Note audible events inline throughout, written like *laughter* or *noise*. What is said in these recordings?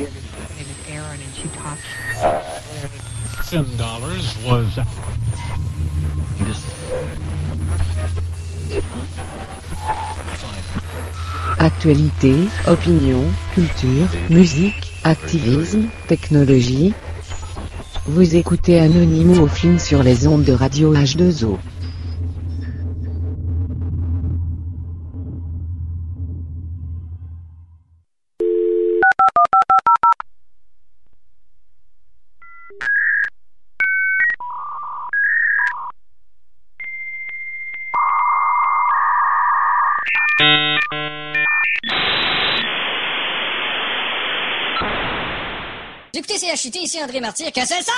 name is Erin, and she talks. Ten dollars was. Actualité, opinion, culture, musique, activisme, technologie. Vous écoutez Anonymous au film sur les ondes de radio H2O. CHT, ici André Martyr, que c'est ça?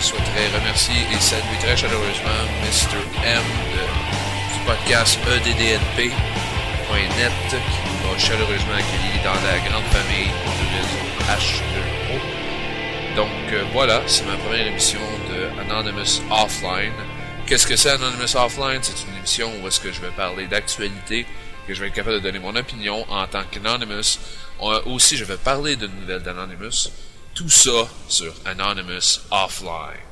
Je souhaiterais remercier et saluer très chaleureusement Mr. M du podcast E EDDNP.net qui nous a chaleureusement accueillis dans la grande famille du réseau H2O. Donc euh, voilà, c'est ma première émission de Anonymous Offline. Qu'est-ce que c'est Anonymous Offline? C'est une émission où est-ce que je vais parler d'actualité, que je vais être capable de donner mon opinion en tant qu'Anonymous. Euh, Aussi, je vais parler de nouvelles d'Anonymous. Tout ça sur Anonymous Offline.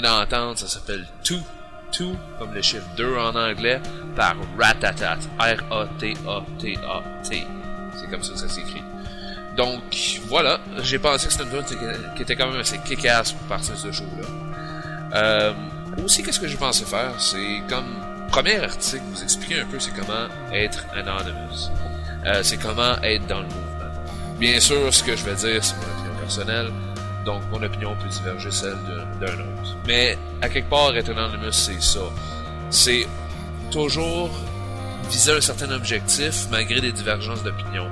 D'entendre, ça s'appelle Two, Two, comme le chiffre 2 en anglais, par Ratatat, R-A-T-A-T-A-T. C'est comme ça que ça s'écrit. Donc, voilà, j'ai pensé que c'était une tune qui était quand même assez kick-ass pour partir de ce show-là. Euh, aussi, qu'est-ce que j'ai pensé faire? C'est comme premier article, vous expliquer un peu c'est comment être anonymous. Euh, c'est comment être dans le mouvement. Bien sûr, ce que je vais dire, c'est mon opinion personnelle. Donc, mon opinion peut diverger celle d'un autre. Mais, à quelque part, être anonymous, c'est ça. C'est toujours viser un certain objectif malgré des divergences d'opinion.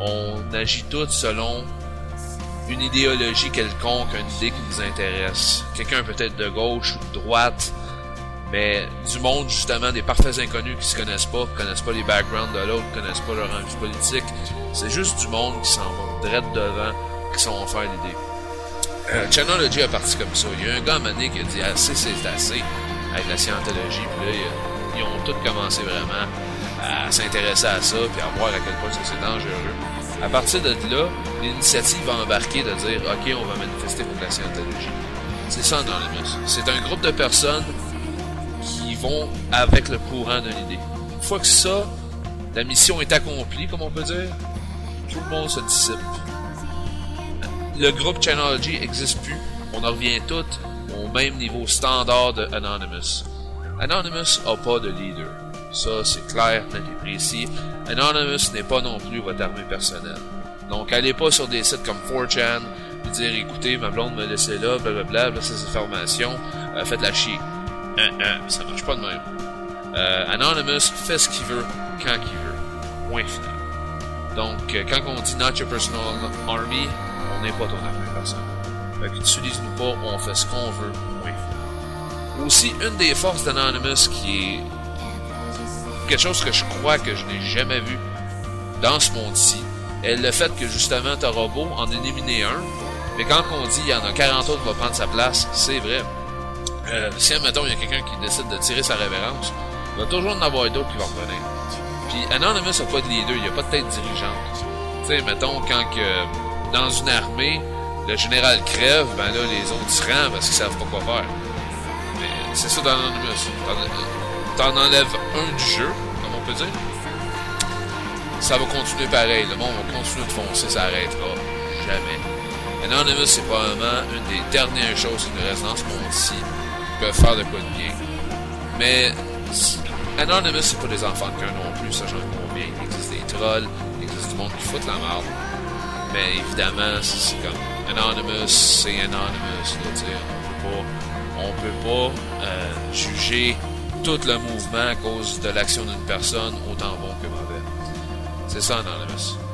On agit tous selon une idéologie quelconque, une idée qui nous intéresse. Quelqu'un peut-être de gauche ou de droite, mais du monde justement des parfaits inconnus qui se connaissent pas, qui connaissent pas les backgrounds de l'autre, qui connaissent pas leur envie politique. C'est juste du monde qui s'en va direct devant, qui s'en vont faire l'idée. Euh, Chanology a parti comme ça. Il y a un gars à un qui a dit assez c'est assez avec la scientologie, puis là ils- ont tous commencé vraiment à, à s'intéresser à ça, puis à voir à quel point c'est dangereux. À partir de là, l'initiative va embarquer de dire OK, on va manifester contre la scientologie. C'est ça Anonymous. C'est un groupe de personnes qui vont avec le courant de l'idée. Une fois que ça, la mission est accomplie, comme on peut dire, tout le monde se dissipe. Le groupe Channelology n'existe plus. On en revient toutes au même niveau standard de Anonymous. Anonymous n'a pas de leader. Ça, c'est clair, net et précis. Anonymous n'est pas non plus votre armée personnelle. Donc, allez pas sur des sites comme 4chan et dire, écoutez, ma blonde me laissait là, blablabla, là, c'est ses formations, euh, faites la chier. Hein, hein, ça marche pas de même. Euh, Anonymous fait ce qu'il veut, quand il veut. Point final. Donc, euh, quand on dit not your personal army, on n'est pas ton armée personnelle. Fait que utilise-nous pas, on fait ce qu'on veut. Aussi, une des forces d'Anonymous qui est quelque chose que je crois que je n'ai jamais vu dans ce monde-ci, est le fait que justement, t'auras beau en éliminer un, mais quand on dit il y en a 40 autres qui vont prendre sa place, c'est vrai. Euh, si, admettons, il y a quelqu'un qui décide de tirer sa révérence, il va toujours en avoir d'autres qui vont revenir. Puis Anonymous n'a pas de leader, il n'y a pas de tête dirigeante. Tu sais, mettons, quand que dans une armée, le général crève, ben là, les autres se rendent parce qu'ils savent pas quoi faire. Mais c'est ça dans. T'en enlèves un du jeu, comme on peut dire, ça va continuer pareil. Le monde va continuer de foncer, ça arrêtera jamais. Anonymous, c'est probablement une des dernières choses qui nous reste dans ce monde-ci qui peuvent faire de quoi de bien. Mais Anonymous, c'est pas des enfants de cœur non plus, ça j'en conviens. Il existe des trolls, il existe du monde qui fout la merde. Mais évidemment, c'est comme Anonymous, c'est Anonymous. On peut pas, on peut pas euh, juger tout le mouvement à cause de l'action d'une personne, autant bon que mauvais. C'est ça, Anonymous.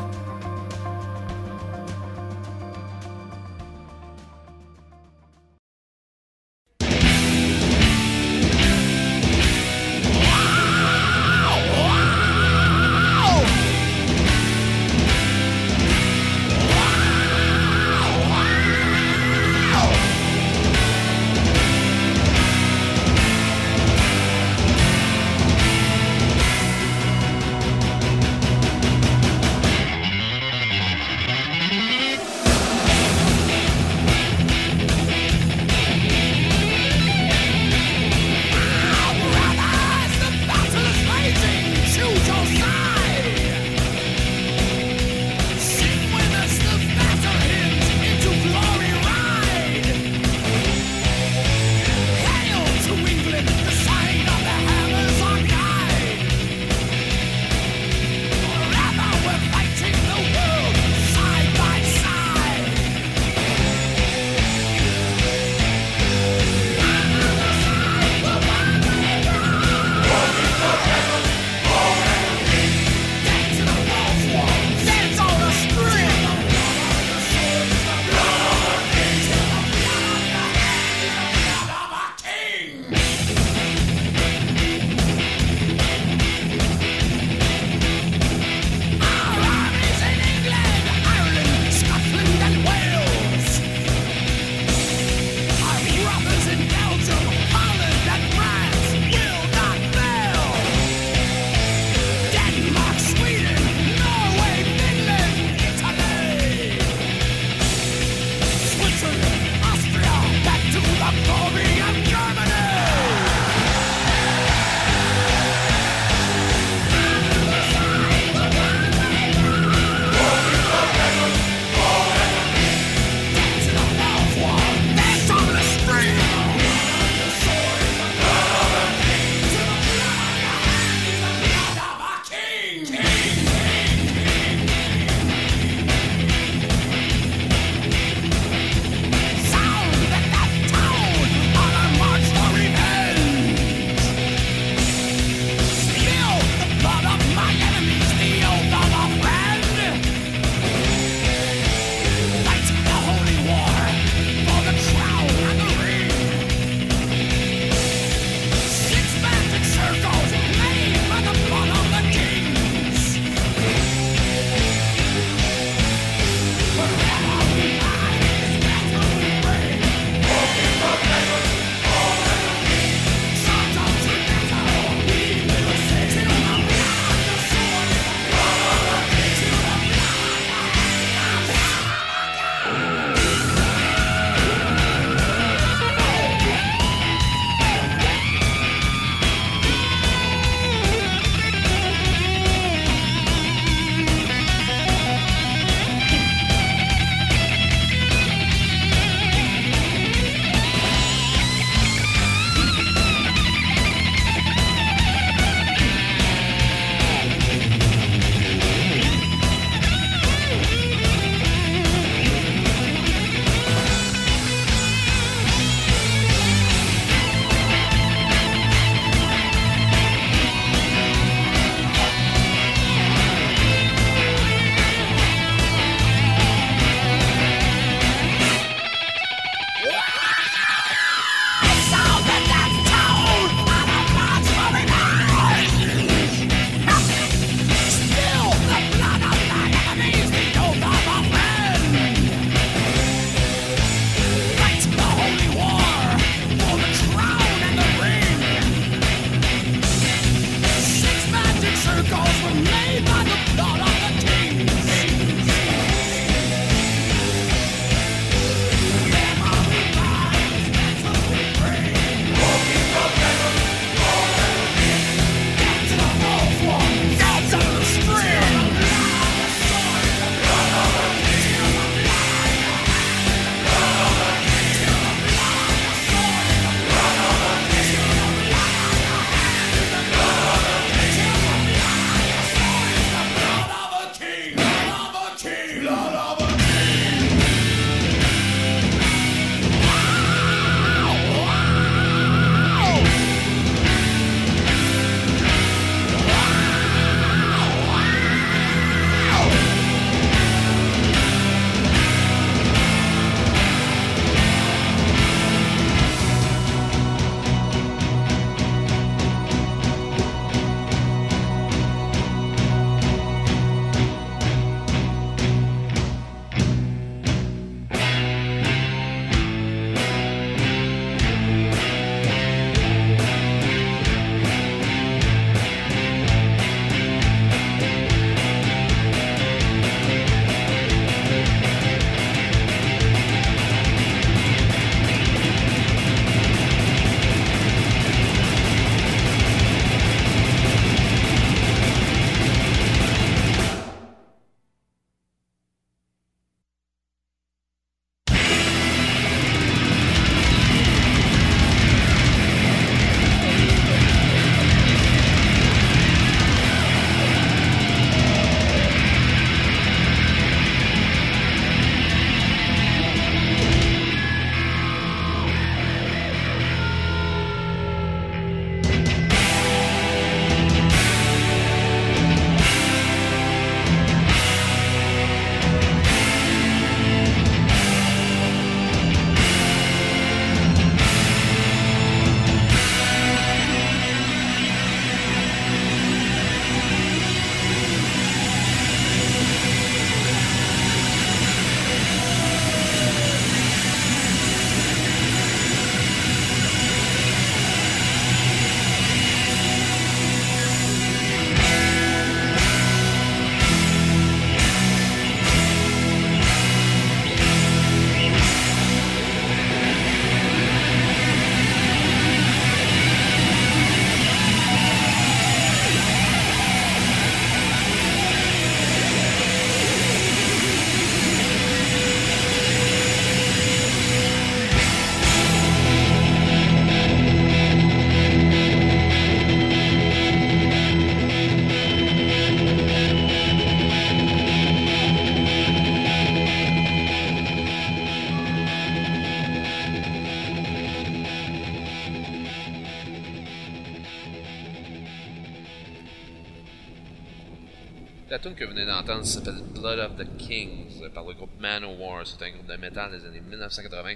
D'entendre s'appelle Blood of the Kings par le groupe Manowar. C'est un groupe de métal des années 1980.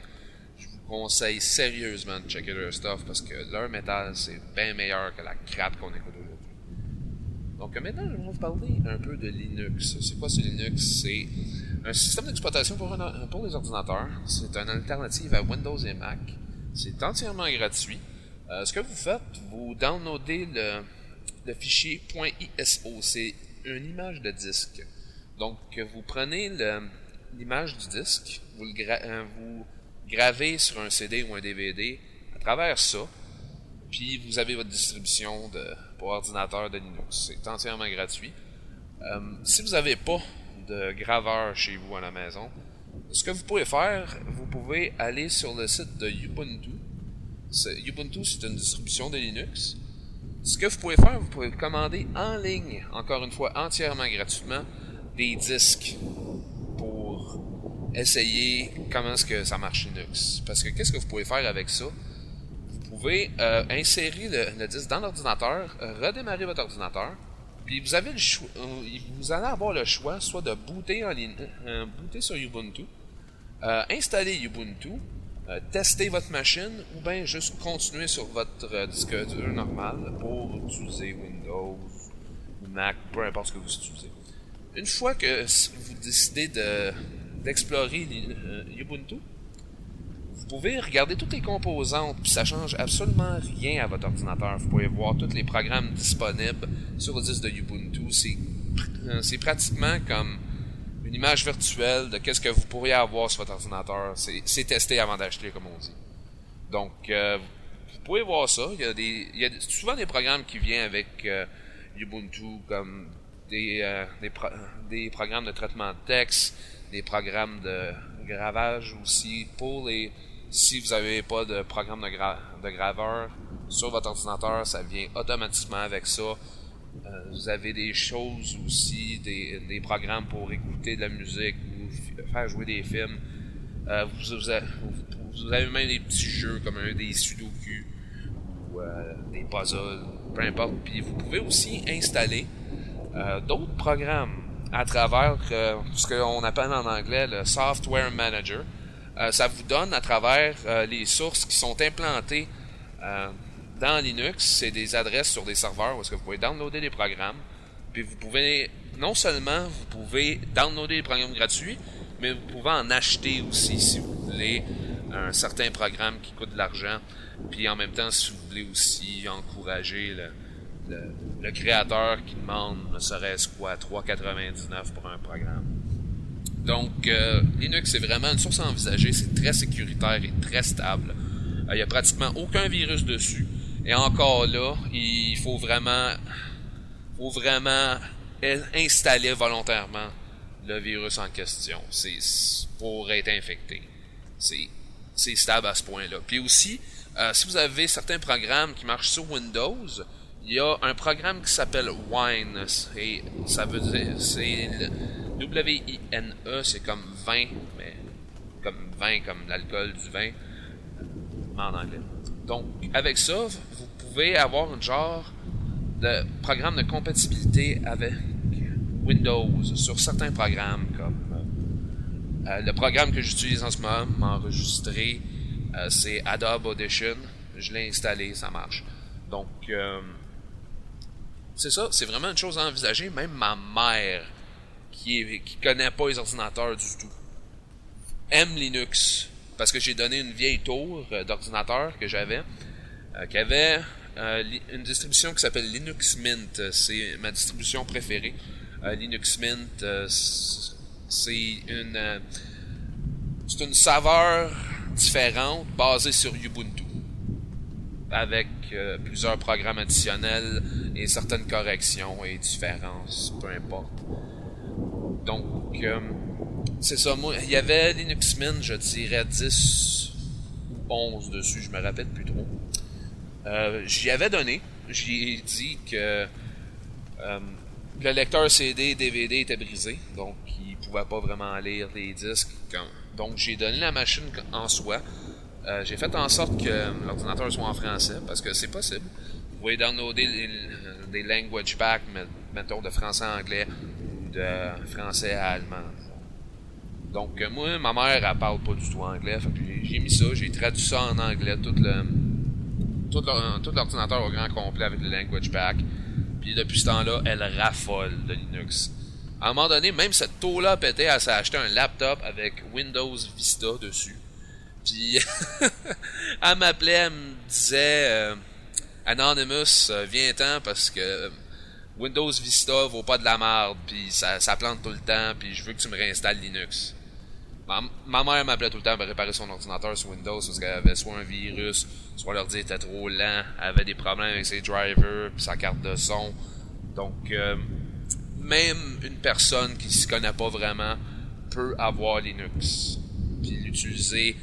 Je vous conseille sérieusement de checker leur stuff parce que leur métal c'est bien meilleur que la crap qu'on écoute aujourd'hui. Donc maintenant, je vais vous parler un peu de Linux. C'est quoi ce Linux? C'est un système d'exploitation pour, les ordinateurs. C'est une alternative à Windows et Mac. C'est entièrement gratuit. Euh, ce que vous faites, vous downloadez le, le fichier .iso. C'est une image de disque. Donc, vous prenez l'image du disque, vous, le euh, gravez sur un CD ou un DVD à travers ça, puis vous avez votre distribution pour ordinateur de Linux. C'est entièrement gratuit. Euh, si vous n'avez pas de graveur chez vous à la maison, ce que vous pouvez faire, vous pouvez aller sur le site de Ubuntu. Ubuntu, c'est une distribution de Linux. Ce que vous pouvez faire, vous pouvez commander en ligne, encore une fois entièrement gratuitement, des disques pour essayer comment est-ce que ça marche Linux. Parce que qu'est-ce que vous pouvez faire avec ça? Vous pouvez euh, insérer le, disque dans l'ordinateur, redémarrer votre ordinateur, puis vous avez le choix, euh, vous allez avoir le choix soit de booter euh, sur Ubuntu, installer Ubuntu, tester votre machine ou bien juste continuer sur votre disque dur normal pour utiliser Windows Mac, peu importe ce que vous utilisez. Une fois que vous décidez de d'explorer Ubuntu, vous pouvez regarder toutes les composantes, puis ça change absolument rien à votre ordinateur. Vous pouvez voir tous les programmes disponibles sur le disque de Ubuntu. C'est, euh, pratiquement comme une image virtuelle de qu'est-ce que vous pourriez avoir sur votre ordinateur. C'est, testé avant d'acheter, comme on dit. Donc, euh, vous pouvez voir ça. Il y a, souvent des programmes qui viennent avec euh, Ubuntu, comme des, des, des programmes de traitement de texte, des programmes de gravage aussi pour les si vous n'avez pas de programme de, graveur sur votre ordinateur, ça vient automatiquement avec ça. Euh, vous avez des choses aussi, des, programmes pour écouter de la musique ou faire jouer des films. Euh, vous, avez, même des petits jeux comme un des sudoku ou euh, des puzzles, peu importe. Puis vous pouvez aussi installer d'autres programmes à travers ce qu'on appelle en anglais le Software Manager. Euh, ça vous donne à travers euh, les sources qui sont implantées euh, dans Linux, c'est des adresses sur des serveurs où est-ce que vous pouvez downloader des programmes. Puis vous pouvez, non seulement vous pouvez downloader des programmes gratuits, mais vous pouvez en acheter aussi si vous voulez un certain programme qui coûte de l'argent. Puis en même temps, si vous voulez aussi encourager le, le créateur qui demande ne serait-ce quoi 3,99 pour un programme. Donc, euh, Linux, c'est vraiment une source à envisager. C'est très sécuritaire et très stable. Euh, il n'y a pratiquement aucun virus dessus. Et encore là, il faut vraiment, faut vraiment installer volontairement le virus en question. C'est pour être infecté. C'est c'est stable à ce point-là. Puis aussi, euh, si vous avez certains programmes qui marchent sur Windows, il y a un programme qui s'appelle Wine. Et ça veut dire, c'est W-I-N-E, c'est comme vin, mais comme vin, comme l'alcool du vin, en anglais. Donc, avec ça, vous pouvez avoir un genre de programme de compatibilité avec Windows sur certains programmes, comme euh, le programme que j'utilise en ce moment, m'enregistrer, euh, c'est Adobe Audition. Je l'ai installé, ça marche. Donc, euh, c'est ça, c'est vraiment une chose à envisager. Même ma mère qui, est, connaît pas les ordinateurs du tout aime Linux parce que j'ai donné une vieille tour euh, d'ordinateur que j'avais euh, qui avait euh, une distribution qui s'appelle Linux Mint. C'est ma distribution préférée. Linux Mint, c'est une c'est une saveur différente basée sur Ubuntu avec plusieurs programmes additionnels et certaines corrections et différences, peu importe. Donc, euh, c'est ça. Moi, il y avait Linux Mint, je dirais 10 ou 11 dessus, je me rappelle plus trop. Euh, j'y avais donné. J'y ai dit que euh, le lecteur CD DVD était brisé, donc il pouvait pas vraiment lire les disques. Donc j'ai donné la machine en soi. J'ai fait en sorte que l'ordinateur soit en français, parce que c'est possible. Vous pouvez downloader des, language packs, mettons de français à anglais, de français à allemand. Donc, euh, moi, ma mère, elle parle pas du tout anglais. J'ai mis ça, j'ai traduit ça en anglais, tout le tout l'or- tout l'ordinateur au grand complet avec le language pack. Puis depuis ce temps-là, elle raffole de Linux. À un moment donné, même cette taux-là pété, elle s'est acheté un laptop avec Windows Vista dessus. Puis *laughs* elle m'appelait, elle me disait euh, Anonymous, euh, viens-t'en parce que euh, Windows Vista vaut pas de la merde, puis ça, ça plante tout le temps, puis je veux que tu me réinstalles Linux. Ma, mère m'appelait tout le temps pour réparer son ordinateur sur Windows parce qu'elle avait soit un virus, soit l'ordi était trop lent, elle avait des problèmes avec ses drivers, puis sa carte de son. Donc, même une personne qui s'y connaît pas vraiment peut avoir Linux, puis l'utiliser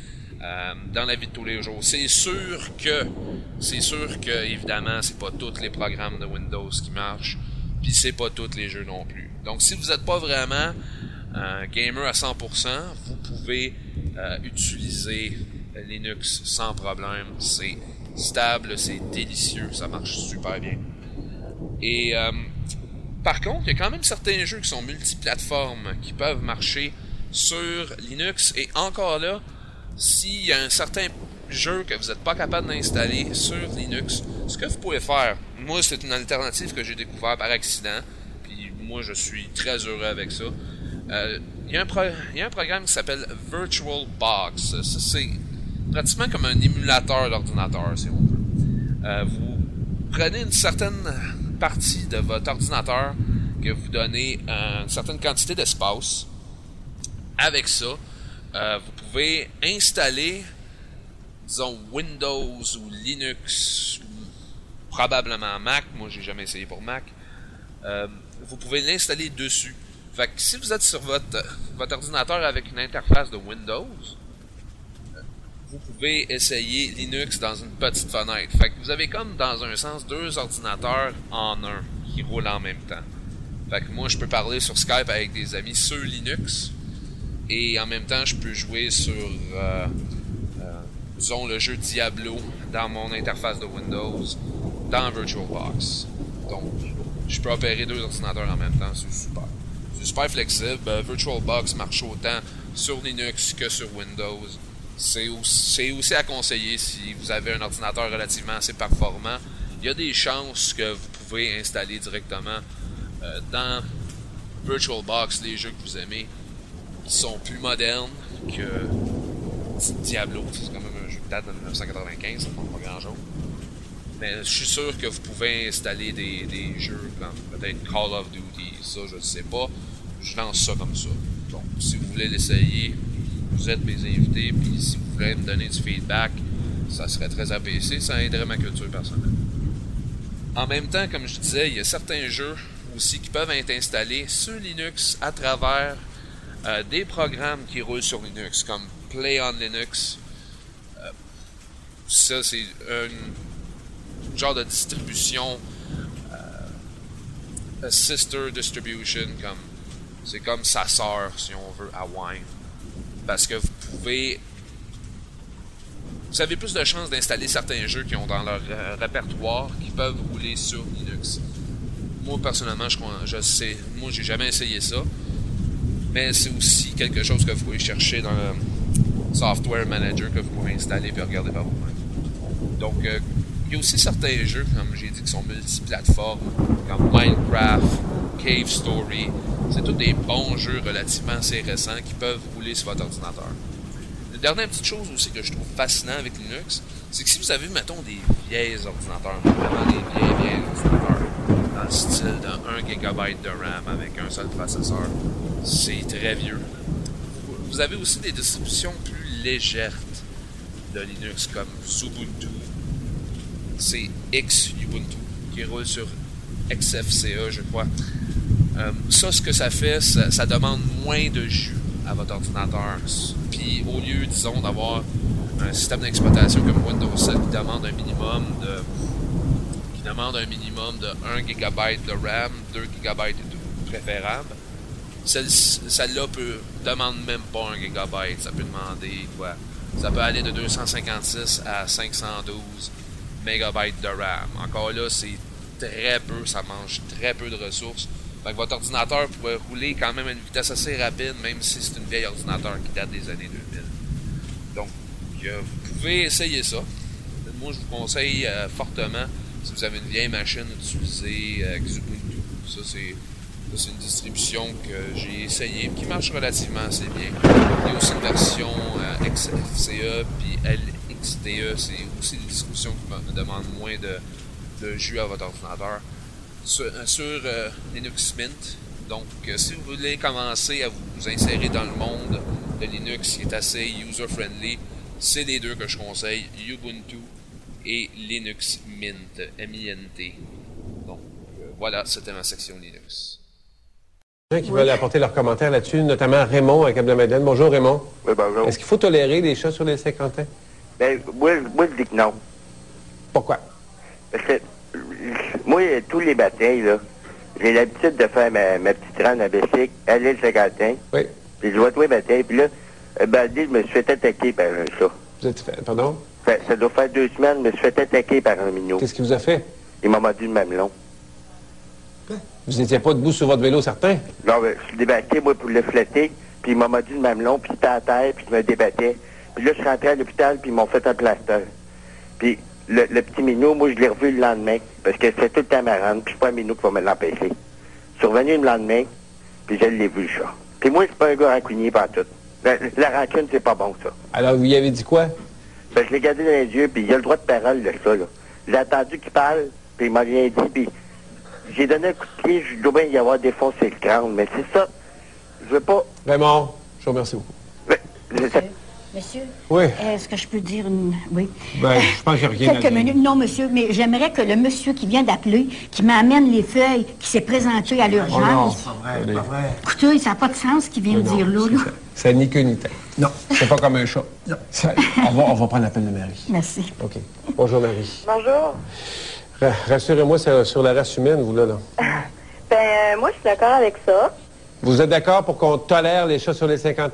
euh, dans la vie de tous les jours. C'est sûr que, c'est sûr que évidemment, c'est pas tous les programmes de Windows qui marchent, puis c'est pas tous les jeux non plus. Donc, si vous n'êtes pas vraiment un gamer à 100%, vous pouvez euh, utiliser Linux sans problème. C'est stable, c'est délicieux, ça marche super bien. Et euh, par contre, il y a quand même certains jeux qui sont multiplateformes, qui peuvent marcher sur Linux. Et encore là, s'il y a un certain jeu que vous n'êtes pas capable d'installer sur Linux, ce que vous pouvez faire, moi c'est une alternative que j'ai découvert par accident, puis moi je suis très heureux avec ça. Euh, Il y, a un programme qui s'appelle VirtualBox. C'est pratiquement comme un émulateur d'ordinateur, si on veut. Euh, vous prenez une certaine partie de votre ordinateur que vous donnez une certaine quantité d'espace. Avec ça, euh, vous pouvez installer, disons, Windows ou Linux, ou probablement Mac. Moi, j'ai jamais essayé pour Mac. Euh, vous pouvez l'installer dessus. Fait que si vous êtes sur votre, votre ordinateur avec une interface de Windows, vous pouvez essayer Linux dans une petite fenêtre. Fait que vous avez comme dans un sens deux ordinateurs en un qui roulent en même temps. Fait que moi je peux parler sur Skype avec des amis sur Linux et en même temps je peux jouer sur euh, euh, le jeu Diablo dans mon interface de Windows dans VirtualBox. Donc je peux opérer deux ordinateurs en même temps, c'est super. C'est super flexible. Euh, VirtualBox marche autant sur Linux que sur Windows. C'est aussi, à conseiller si vous avez un ordinateur relativement assez performant. Il y a des chances que vous pouvez installer directement euh, dans VirtualBox les jeux que vous aimez sont plus modernes que Diablo. C'est quand même un jeu qui date de 1995, ça ne pas grand chose. Mais je suis sûr que vous pouvez installer des, des jeux comme peut-être Call of Duty, ça je ne sais pas. Je lance ça comme ça. Donc si vous voulez l'essayer, vous êtes mes invités, puis si vous voulez me donner du feedback, ça serait très apprécié, ça aiderait ma culture personnelle. En même temps, comme je disais, il y a certains jeux aussi qui peuvent être installés sur Linux à travers euh, des programmes qui roulent sur Linux, comme Play on Linux. Euh, ça, c'est un genre de distribution, euh, a sister distribution, comme c'est comme sa sœur, si on veut, à Wine. Parce que vous pouvez vous avez plus de chances d'installer certains jeux qui ont dans leur euh, répertoire qui peuvent rouler sur Linux. Moi personnellement, je, je sais, moi j'ai jamais essayé ça, mais c'est aussi quelque chose que vous pouvez chercher dans le software manager que vous pouvez installer et regarder par vous-même. Donc euh, il y a aussi certains jeux, comme j'ai dit, qui sont multiplateformes, comme Minecraft, Cave Story. C'est tous des bons jeux relativement assez récents qui peuvent rouler sur votre ordinateur. Une dernière petite chose aussi que je trouve fascinant avec Linux, c'est que si vous avez, mettons, des vieilles ordinateurs, vraiment des vieilles, vieilles ordinateurs, style de 1 GB de RAM avec un seul processeur, c'est très vieux. Vous avez aussi des distributions plus légères de Linux comme Ubuntu, c'est Xubuntu qui roule sur XFCE, je crois. Euh, ça, ce que ça fait, ça, ça, demande moins de jus à votre ordinateur. Puis au lieu, disons, d'avoir un système d'exploitation comme Windows 7 qui demande un minimum de demande un minimum de 1 GB de RAM, 2 GB de préférable, celle-là peut demande même pas 1 GB, ça peut demander quoi. Ça peut aller de 256 à 512 MB de RAM. Encore là, c'est très peu, ça mange très peu de ressources. Que votre ordinateur pourrait rouler quand même à une vitesse assez rapide, même si c'est une vieille ordinateur qui date des années 2000. Donc, euh, vous pouvez essayer ça. Moi, je vous conseille euh, fortement, si vous avez une vieille machine, d'utiliser euh, Xubuntu. Ça, c'est une distribution que j'ai essayé qui marche relativement assez bien. Il y a aussi une version euh, XFCE puis LXDE. C'est aussi une distribution qui me demande moins de, de jus à votre ordinateur. Sur, euh, euh, Linux Mint. Donc, si vous voulez commencer à vous insérer dans le monde de Linux qui est assez user-friendly, c'est les deux que je conseille, Ubuntu et Linux Mint, M-I-N-T. Donc, euh, voilà, c'était ma section Linux. gens qui veulent apporter leurs commentaires là-dessus, notamment Raymond à Cap-de-Madeleine. Bonjour Raymond. Oui, bonjour. Est-ce qu'il faut tolérer des chats sur les 50 ans? Ben, moi, moi, je dis que non. Pourquoi? Parce que, euh, moi, tous les matins, là, j'ai l'habitude de faire ma, ma petite rande à bicycle, aller le Saint-Quentin, Oui. puis je vois tous les matins, puis là, un bandit, je me suis fait attaquer par un chat. Vous êtes fait- Pardon? Fait- ça doit faire deux semaines, je me suis fait attaquer par un minot. Qu'est-ce qu'il vous a fait? Il m'a mordu le mamelon. Vous n'étiez pas debout sur votre vélo, certain? Non, je suis débatté, moi, pour le flatter, puis il m'a mordu le mamelon, puis j'étais à terre, puis je me débattais. Puis là, je suis rentré à l'hôpital, puis ils m'ont fait un plaster. Puis le, le petit minot, moi, je l'ai revu le lendemain, parce que c'est tout le temps ma rande, puis c'est pas un minot qui va me l'empêcher. Je suis revenu le lendemain, puis je l'ai vu, le chat. Puis moi, je suis pas un gars rancunier par tout. La, la rancune, c'est pas bon, ça. Alors, vous y avez dit quoi? Ben, je l'ai gardé dans les yeux, puis il a le droit de parole, le chat, là. J'ai attendu qu'il parle, puis il m'a rien dit, puis j'ai donné un coup de pied, je dois bien y avoir défoncé le crâne, mais c'est ça. Je veux pas... Raymond, je vous remercie beaucoup. Ben, Monsieur, Oui. est-ce que je peux dire une... Oui. Ben, je pense a rien à Quelques dire. minutes. Non, monsieur, mais j'aimerais que le monsieur qui vient d'appeler, qui m'amène les feuilles, qui s'est présenté à Oh non, l'urgence. c'est pas vrai, Écoutez, ça n'a pas de sens ce qu'il vient de dire là. là. Ça n'a ni queue ni tête. Non. C'est pas comme un chat. Non. on, va, on va prendre l'appel de Marie. Merci. OK. Bonjour, Marie. Bonjour. Ra- Rassurez-moi sur, sur la race humaine, vous, là, là. Ben, euh, moi, je suis d'accord avec ça. Vous êtes d'accord pour qu'on tolère les chats sur les 50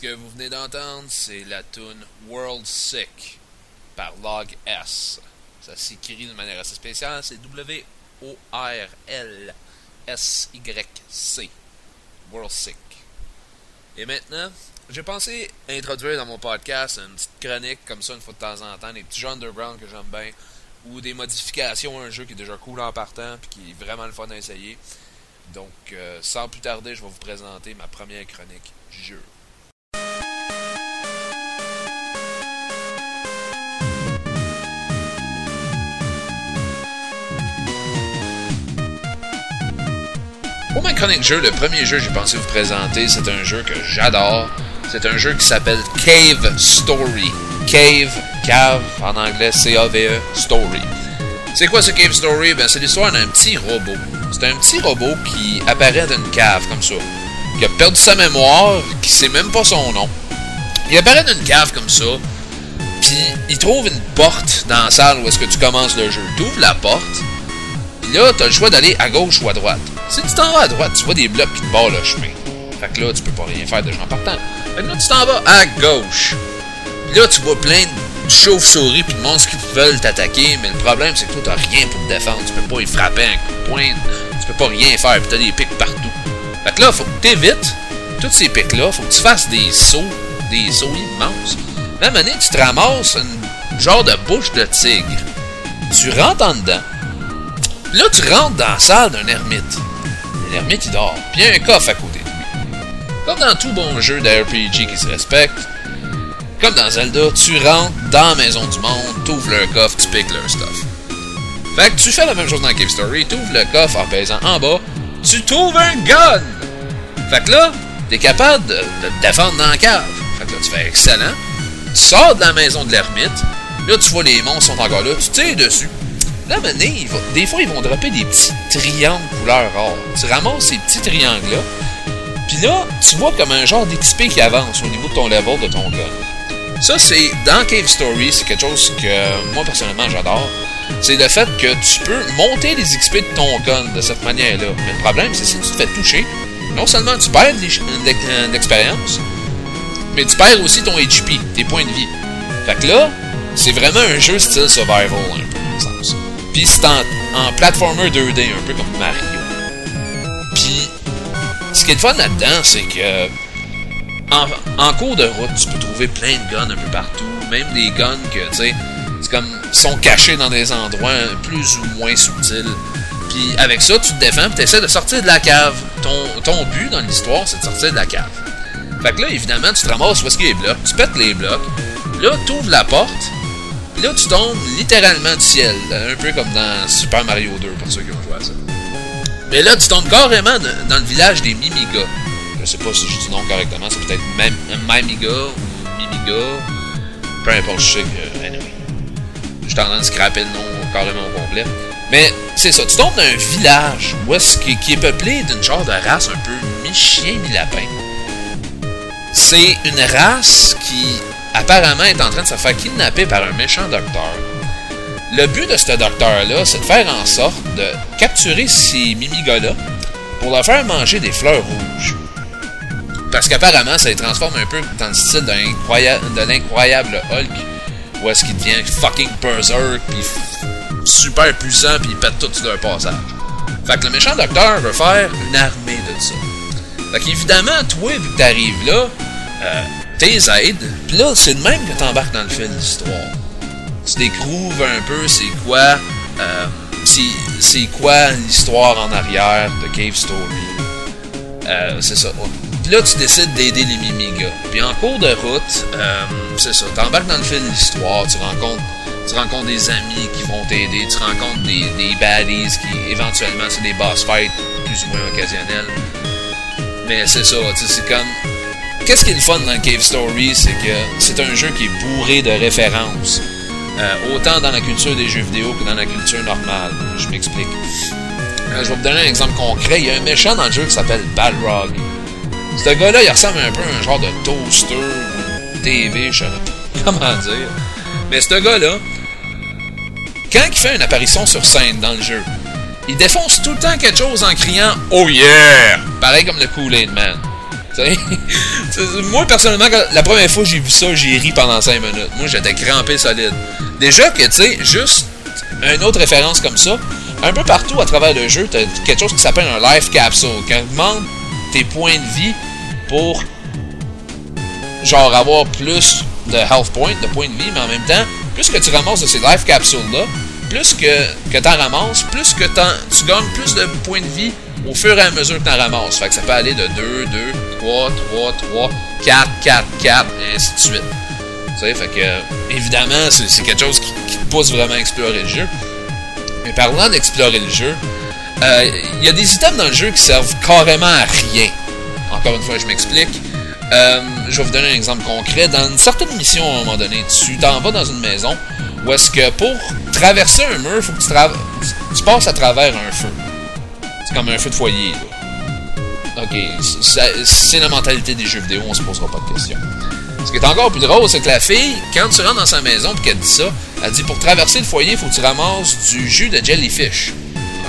ce que vous venez d'entendre, c'est la tune World Sick par Log S. Ça s'écrit de manière assez spéciale, c'est W-O-R-L-S-Y-C. World Sick. Et maintenant, j'ai pensé introduire dans mon podcast une petite chronique comme ça une fois de temps en temps, des petits jeux underground que j'aime bien, ou des modifications à un jeu qui est déjà cool en partant, puis qui est vraiment le fun à essayer. Donc, euh, sans plus tarder, je vais vous présenter ma première chronique jeu. Pour ma chronique jeu, le premier jeu que j'ai pensé vous présenter, c'est un jeu que j'adore. C'est un jeu qui s'appelle Cave Story. Cave, cave en anglais, C-A-V-E, Story. C'est quoi ce Cave Story? Ben, c'est l'histoire d'un petit robot. C'est un petit robot qui apparaît dans une cave comme ça. Qui a perdu sa mémoire, qui sait même pas son nom. Il apparaît dans une cave comme ça, puis il trouve une porte dans la salle où est-ce que tu commences le jeu. Tu ouvres la porte, puis là, tu as le choix d'aller à gauche ou à droite. Si tu t'en vas à droite, tu vois des blocs qui te barrent le chemin. Fait que là, tu peux pas rien faire de gens partant. Fait que là, tu t'en vas à gauche. Là, tu vois plein de chauves-souris puis de monstres qui veulent t'attaquer, mais le problème, c'est que toi, t'as rien pour te défendre. Tu peux pas y frapper un coup de poing. Tu peux pas rien faire, puis t'as des pics partout. Fait que là, faut que t'évites tous ces pics-là. Faut que tu fasses des sauts, des sauts immenses. Même année, tu te ramasses une genre de bouche de tigre. Tu rentres en dedans. Là, tu rentres dans la salle d'un ermite. L'ermite, il dort. Puis il y a un coffre à côté de lui. Comme dans tout bon jeu d'RPG qui se respecte, comme dans Zelda, tu rentres dans la maison du monde, t'ouvres leur coffre, tu piques leur stuff. Fait que tu fais la même chose dans Cave Story, t'ouvres le coffre en pesant en bas, tu trouves un gun! Fait que là, t'es capable de, te défendre dans la cave. Fait que là, tu fais excellent. Tu sors de la maison de l'ermite, là, tu vois les monstres sont encore là, tu tires dessus. Là, maintenant, des fois, ils vont dropper des petits triangles couleur or. Tu ramasses ces petits triangles-là, puis là, tu vois comme un genre d'XP qui avance au niveau de ton level de ton gun. Ça, c'est dans Cave Story, c'est quelque chose que moi personnellement j'adore. C'est le fait que tu peux monter les XP de ton gun de cette manière-là. Mais le problème, c'est si tu te fais toucher, non seulement tu perds l'expérience, mais tu perds aussi ton HP, tes points de vie. Fait que là, c'est vraiment un jeu style survival, un peu, dans le sens. Puis c'est en, platformer 2D, un peu comme Mario. Puis, ce qui est le fun là-dedans, c'est que en, en cours de route, tu peux trouver plein de guns un peu partout, même des guns que, tu sais, comme, sont cachés dans des endroits plus ou moins subtils. Puis avec ça, tu te défends, tu essaies de sortir de la cave. Ton, ton but dans l'histoire, c'est de sortir de la cave. Fait que là, évidemment, tu te ramasses où est-ce qu'il y a les blocs, tu pètes les blocs, là, tu ouvres la porte, là, tu tombes littéralement du ciel, un peu comme dans Super Mario 2, pour ceux qui ont joué à ça. Mais là, tu tombes carrément dans le village des Mimiga. Je sais pas si je dis nom correctement, c'est peut-être Mimiga ou Mimiga. Peu importe, je sais que. J'ai tendance à scraper le nom carrément au complet. Mais c'est ça, tu tombes dans un village où qui, est peuplé d'une genre de race un peu mi-chien, mi-lapin. C'est une race qui apparemment est en train de se faire kidnapper par un méchant docteur. Le but de ce docteur-là, c'est de faire en sorte de capturer ces mimigas-là pour leur faire manger des fleurs rouges. Parce qu'apparemment, ça les transforme un peu dans le style de l'incroyable Hulk, où est-ce qu'il devient fucking berserk, puis super puissant, puis il pète tout sur leur passage. Fait que le méchant docteur veut faire une armée de ça. Fait qu'évidemment, toi, vu que t'arrives là, euh, t'es aides, pis là, c'est de même que t'embarques dans le fil de l'histoire. Tu découvres un peu c'est quoi, euh, c'est quoi l'histoire en arrière de Cave Story. Euh, c'est ça. Là, tu décides d'aider les Mimigas. Puis en cours de route, euh, c'est ça. T'embarques dans le fil de l'histoire, tu rencontres, tu rencontres des amis qui vont t'aider, tu rencontres des, des baddies qui, éventuellement, c'est des boss fights plus ou moins occasionnels. Mais c'est ça, tu sais, c'est comme... Qu'est-ce qui est le fun dans Cave Story, c'est que c'est un jeu qui est bourré de références. Euh, autant dans la culture des jeux vidéo que dans la culture normale. Je m'explique. Euh, je vais vous donner un exemple concret. Il y a un méchant dans le jeu qui s'appelle Balrog. Ce gars-là, il ressemble un peu à un genre de toaster ou TV, je sais pas comment dire. Mais ce gars-là, quand il fait une apparition sur scène dans le jeu, il défonce tout le temps quelque chose en criant Oh yeah! Pareil comme le Kool-Aid Man. *laughs* Moi, personnellement, la première fois que j'ai vu ça, j'ai ri pendant 5 minutes. Moi, j'étais crampé solide. Déjà que, tu sais, juste une autre référence comme ça, un peu partout à travers le jeu, t'as quelque chose qui s'appelle un life capsule. Quand tu demandes tes points de vie pour, genre, avoir plus de health points, de points de vie, mais en même temps, plus que tu ramasses de ces life capsules-là, plus que, que t'en ramasses, plus que tu gagnes plus de points de vie au fur et à mesure que t'en ramasses. Fait que ça peut aller de 2, 2, 3, 3, 3, 4, 4, 4, et ainsi de suite. Tu sais, fait que, euh, évidemment, c'est quelque chose qui, te pousse vraiment à explorer le jeu. Mais parlant d'explorer le jeu, euh, il y a des items dans le jeu qui servent carrément à rien. Encore une fois, je m'explique. Euh, je vais vous donner un exemple concret. Dans une certaine mission, à un moment donné, tu t'en vas dans une maison où est-ce que pour traverser un mur, faut que tu, tu- passes à travers un feu. C'est comme un feu de foyer. là. Ok, c'est- c'est la mentalité des jeux vidéo, on se posera pas de questions. Ce qui est encore plus drôle, c'est que la fille, quand tu rentres dans sa maison et qu'elle dit ça, elle dit pour traverser le foyer, il faut que tu ramasses du jus de jellyfish.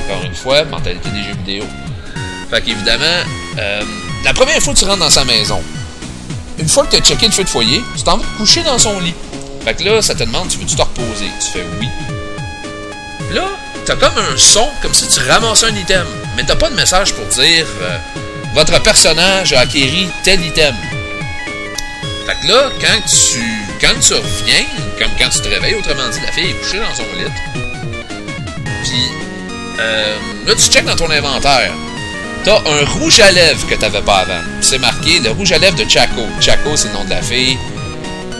Encore une fois, mentalité des jeux vidéo. Fait qu'évidemment, euh, la première fois que tu rentres dans sa maison, une fois que tu as checké le feu de foyer, tu t'en vas te coucher dans son lit. Fait que là, ça te demande, tu veux-tu te reposer? Tu fais oui. Là, t'as comme un son, comme si tu ramassais un item. Mais t'as pas de message pour dire, euh, votre personnage a acquéri tel item. Fait que là, quand tu, quand tu reviens, comme quand tu te réveilles, autrement dit, la fille est couchée dans son lit. Puis, euh, là, tu checkes dans ton inventaire. T'as un rouge à lèvres que t'avais pas avant. C'est marqué le rouge à lèvres de Chaco. Chaco, c'est le nom de la fille.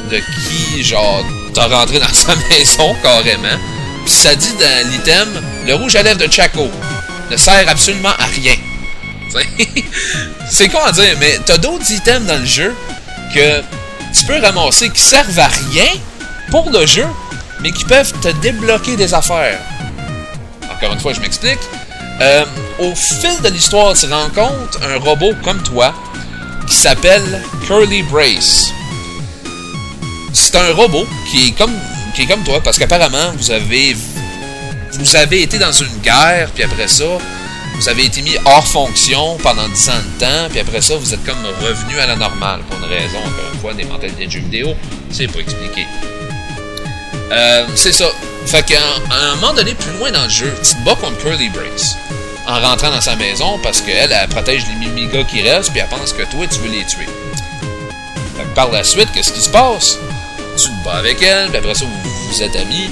De qui, genre, t'as rentré dans *laughs* sa maison carrément. Puis ça dit dans l'item, le rouge à lèvres de Chaco ne sert absolument à rien. *laughs* C'est con à dire, mais t'as d'autres items dans le jeu que tu peux ramasser qui servent à rien pour le jeu, mais qui peuvent te débloquer des affaires. Encore une fois, je m'explique. Euh, au fil de l'histoire, tu rencontres un robot comme toi qui s'appelle Curly Brace. C'est un robot qui est comme qui est comme toi parce qu'apparemment vous avez vous avez été dans une guerre puis après ça vous avez été mis hors fonction pendant 10 ans de temps puis après ça vous êtes comme revenu à la normale pour une raison encore une fois des mentalités de jeux vidéo c'est pas expliqué. Euh, c'est ça. Fait qu'à un- moment donné, plus loin dans le jeu, tu te bats contre Curly Brace. En rentrant dans sa maison parce qu'elle, elle protège les mimigas qui restent, puis elle pense que toi, tu veux les tuer. Fait que par la suite, qu'est-ce qui se passe? Tu te bats avec elle, puis après ça, vous, vous êtes amis.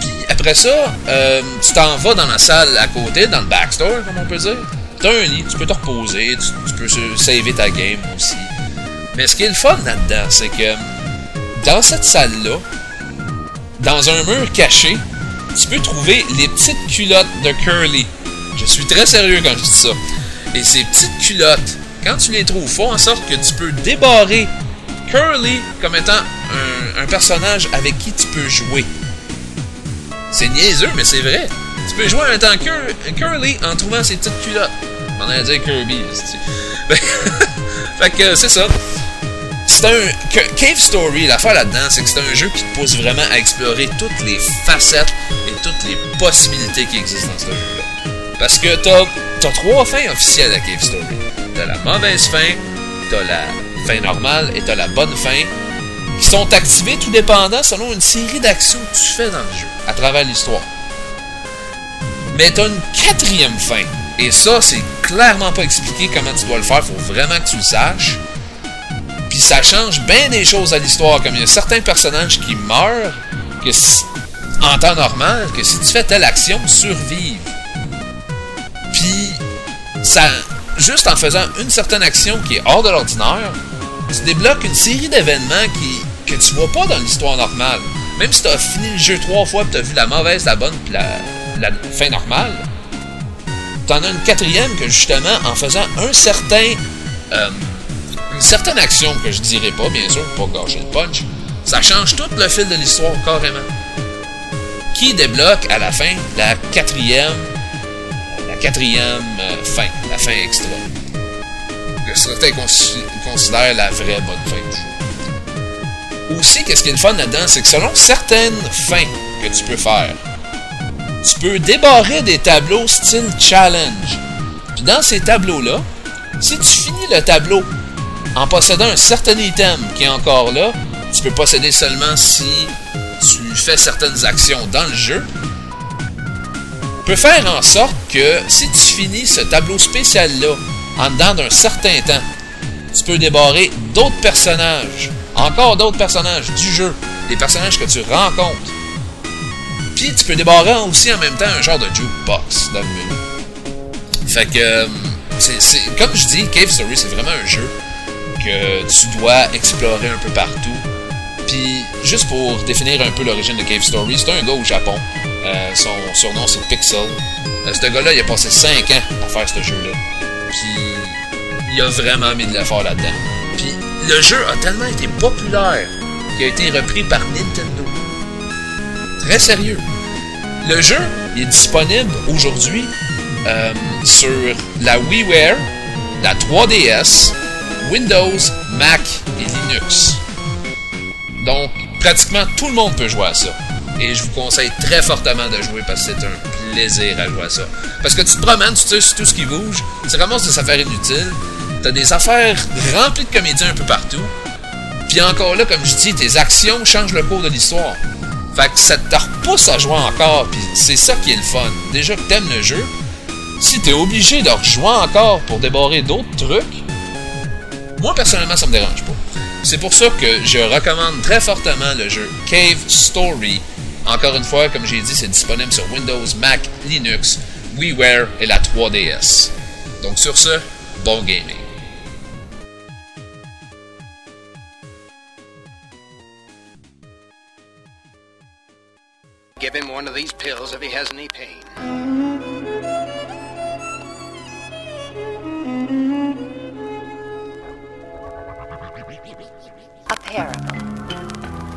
Puis après ça, euh, tu t'en vas dans la salle à côté, dans le backstore, comme on peut dire. T'as un lit, tu peux te reposer, tu, tu peux saver ta game aussi. Mais ce qui est le fun là-dedans, c'est que dans cette salle-là, dans un mur caché, tu peux trouver les petites culottes de Curly. Je suis très sérieux quand je dis ça. Et ces petites culottes, quand tu les trouves, font en sorte que tu peux débarrer Curly comme étant un, personnage avec qui tu peux jouer. C'est niaiseux, mais c'est vrai. Tu peux jouer en étant Cur- Curly en trouvant ces petites culottes. On allait dire Kirby. *laughs* fait que c'est ça. C'est un Cave Story, l'affaire là-dedans, c'est que c'est un jeu qui te pousse vraiment à explorer toutes les facettes et toutes les possibilités qui existent dans ce jeu-là. Parce que t'as as trois fins officielles à Cave Story. T'as la mauvaise fin, t'as la fin normale et t'as la bonne fin, qui sont activées tout dépendant selon une série d'actions que tu fais dans le jeu, à travers l'histoire. Mais t'as une quatrième fin. Et ça, c'est clairement pas expliqué comment tu dois le faire. Faut vraiment que tu le saches. Puis ça change bien des choses à l'histoire. Comme il y a certains personnages qui meurent, que en temps normal, que si tu fais telle action, survivent. Puis, ça, juste en faisant une certaine action qui est hors de l'ordinaire, tu débloques une série d'événements qui, que tu vois pas dans l'histoire normale. Même si tu as fini le jeu trois fois tu as vu la mauvaise, la bonne puis la, la fin normale, t'en as une quatrième que justement, en faisant un certain. euh, une certaine action que je dirais pas, bien sûr, pour pas gâcher le punch, ça change tout le fil de l'histoire carrément. Qui débloque à la fin la quatrième. La quatrième euh, fin, la fin extra? Que certains consi- considèrent la vraie bonne fin du jeu. Aussi, qu'est-ce qui est le fun là-dedans, c'est que selon certaines fins que tu peux faire, tu peux débarrer des tableaux style challenge. Puis dans ces tableaux-là, Si tu finis le tableau en possédant un certain item qui est encore là, tu peux posséder seulement si tu fais certaines actions dans le jeu, peut faire en sorte que si tu finis ce tableau spécial-là en dedans d'un certain temps, tu peux débarrer d'autres personnages, encore d'autres personnages du jeu, des personnages que tu rencontres. Puis tu peux débarrer aussi en même temps un genre de jukebox dans le menu. Fait que, euh, c'est, c'est- comme je dis, Cave Story, c'est vraiment un jeu que tu dois explorer un peu partout. Puis, juste pour définir un peu l'origine de Cave Story, c'est un gars au Japon. Euh, son surnom, c'est Pixel. Euh, ce gars-là, il a passé 5 ans à faire ce jeu-là. Puis, il a vraiment mis de l'effort là-dedans. Puis, le jeu a tellement été populaire qu'il a été repris par Nintendo. Très sérieux. Le jeu est disponible aujourd'hui euh, sur la WiiWare, la 3DS, Windows, Mac et Linux. Donc, pratiquement tout le monde peut jouer à ça. Et je vous conseille très fortement de jouer parce que c'est un plaisir à jouer à ça. Parce que tu te promènes, tu tires tout ce qui bouge, tu ramasses des affaires inutiles, t'as des affaires remplies de comédiens un peu partout. Puis encore là, comme je dis, tes actions changent le cours de l'histoire. Fait que ça te repousse à jouer encore, puis c'est ça qui est le fun. Déjà que t'aimes le jeu, si t'es obligé de rejouer encore pour débarrer d'autres trucs, moi personnellement ça me dérange pas. C'est pour ça que je recommande très fortement le jeu Cave Story. Encore une fois, comme j'ai dit, c'est disponible sur Windows, Mac, Linux, WiiWare et la 3DS. Donc sur ce, bon gaming. Give him one of these pills if he has any pain. A parable.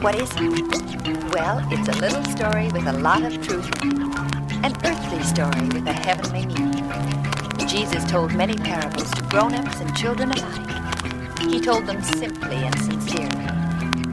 What is it? Well, it's a little story with a lot of truth. An earthly story with a heavenly meaning. Jesus told many parables to grown-ups and children alike. He told them simply and sincerely,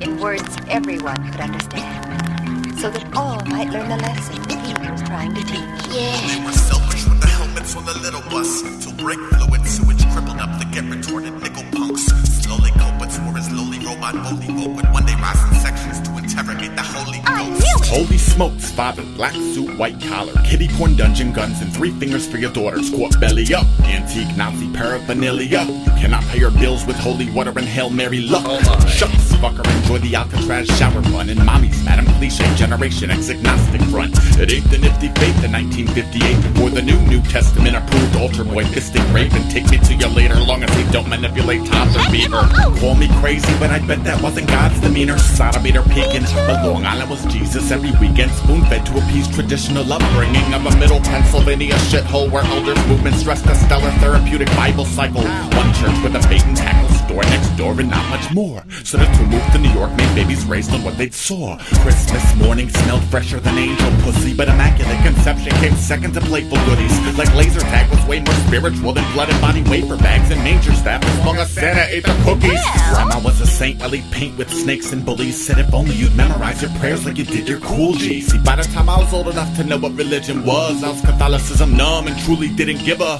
in words everyone could understand, so that all might learn the lesson that he was trying to teach. We were selfish with the helmets on the little bus. Till brake fluid sewage crippled up the get retorted nickel punks. Slowly culprits were his lowly robot bully woke would one day rise in sections to interrogate the holy ghost. Holy smokes, father, black suit, white collar, kitty corn dungeon guns, and three fingers for your daughters. Court belly up, antique Nazi paraphernalia. You cannot pay your bills with holy water and Hail Mary luck. Oh Shucks, fucker, enjoy the Alcatraz shower fun. And mommy's madam cliche generation X agnostic front. It ain't the nifty faith in 1958 before the new New Testament approved altar boy pisting rape and take me to you later long as they don't manipulate toddler beaver. Call me crazy, but I bet that wasn't God's demeanor. Sodometer peaking, but Long Island was Jesus every weekend. Spoon fed to appease traditional upbringing of a middle Pennsylvania shithole where elders movement stressed a stellar therapeutic Bible cycle. One church with a bait and tackle store next door and not much more. So the two moved to New York, made babies raised on what they'd saw. Christmas morning smelled fresher than angel pussy, but immaculate conception came second to playful goodies. Like laser tag was way more spiritual than blood and body wafer bags and manger staff as long as Santa ate the cookies. Grandma was a saint, while he paint with snakes and bullies. Said if only you'd memorize your prayers like you did your cool G. See, by the time I was old enough to know what religion was, I was Catholicism numb and truly didn't give a.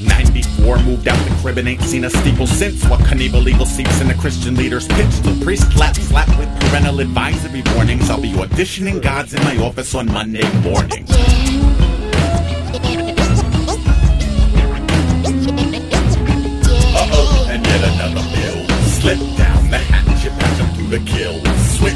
94 moved out the crib and ain't seen a steeple since. What Knievel evil seeps in the Christian leader's pitch. The priest slap slap with parental advisory warnings. I'll be auditioning gods in my office on Monday morning. Uh-oh, and yet another bill. Slip down the hatch, you patch 'em through the kill. Switch.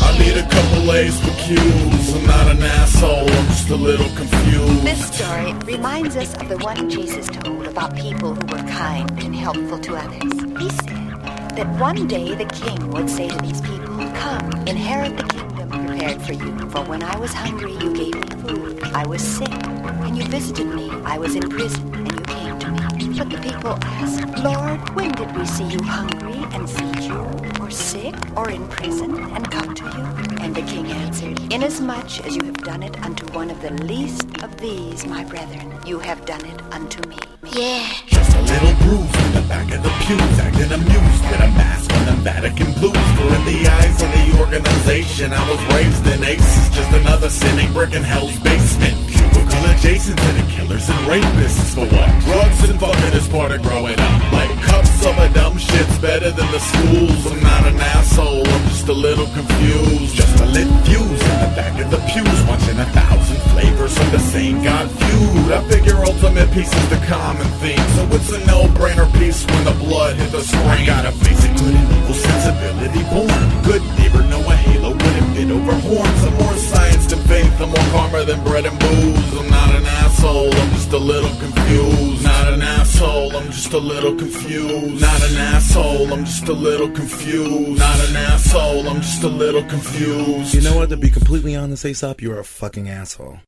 I I'm not an asshole, I'm just a little confused. This story reminds us of the one Jesus told about people who were kind and helpful to others. He said that one day the king would say to these people, Come, inherit the kingdom prepared for you. For when I was hungry, you gave me food. I was sick, and you visited me. I was in prison, and you came to me. But the people asked, Lord, when did we see you hungry and feed you, or sick, or in prison, and come to you? And the king answered, Inasmuch as you have done it unto one of the least of these, my brethren, you have done it unto me. Yeah. Just a little bruise in the back of the pews, acting amused with a mask on the Vatican blues. For in the eyes of the organization. I was raised in aces, just another sinning brick in hell's basement. Cubicle adjacent to the killers and rapists for what? Drugs and fucking is part of growing up. Like cups of a dumb shit's better than the schools. I'm not an asshole, I'm just a little confused. Just a lit fuse in the back of the pews, watching a thousand flavors of the same God feud. I figure ultimate peace is the common theme, so it's a no-brainer piece when the blood hit the screen. I got a basic good and evil sensibility born. Good neighbor, know a halo wouldn't fit over horns. I'm more science than faith, I'm more karma than bread and booze. I'm not an asshole, I'm just a little confused. Not an asshole, I'm just a little confused. Not an asshole, I'm just a little confused. Not an asshole, I'm just a little confused. You know what? To be completely honest, Aesop, you're a fucking asshole.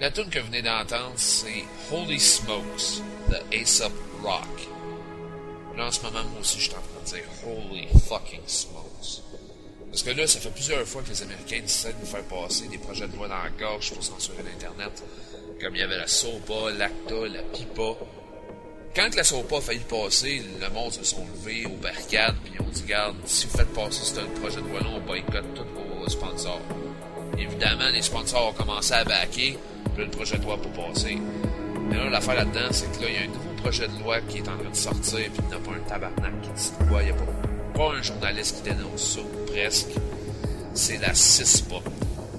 La tune que vous venez d'entendre, c'est Holy Smokes de Aesop Rock. Là, en ce moment, moi aussi, je suis en train de dire Holy fucking smokes. Parce que là, ça fait plusieurs fois que les Américains essaient de nous faire passer des projets de loi dans la gorge pour censurer l'Internet. Comme il y avait la SOPA, l'ACTA, la PIPA. Quand la SOPA a failli passer, le monde se sont levés aux barricades puis ont dit, garde, si vous faites passer ce projet de loi-là, on boycotte tous vos sponsors. Évidemment, les sponsors ont commencé à backer, puis le projet de loi pas passer. Mais là, l'affaire là-dedans, c'est que là, il y a un nouveau projet de loi qui est en train de sortir, puis il n'y a pas un tabarnak qui dit quoi, il n'y a pas, pas un journaliste qui dénonce ça, ou presque. C'est la CISPA.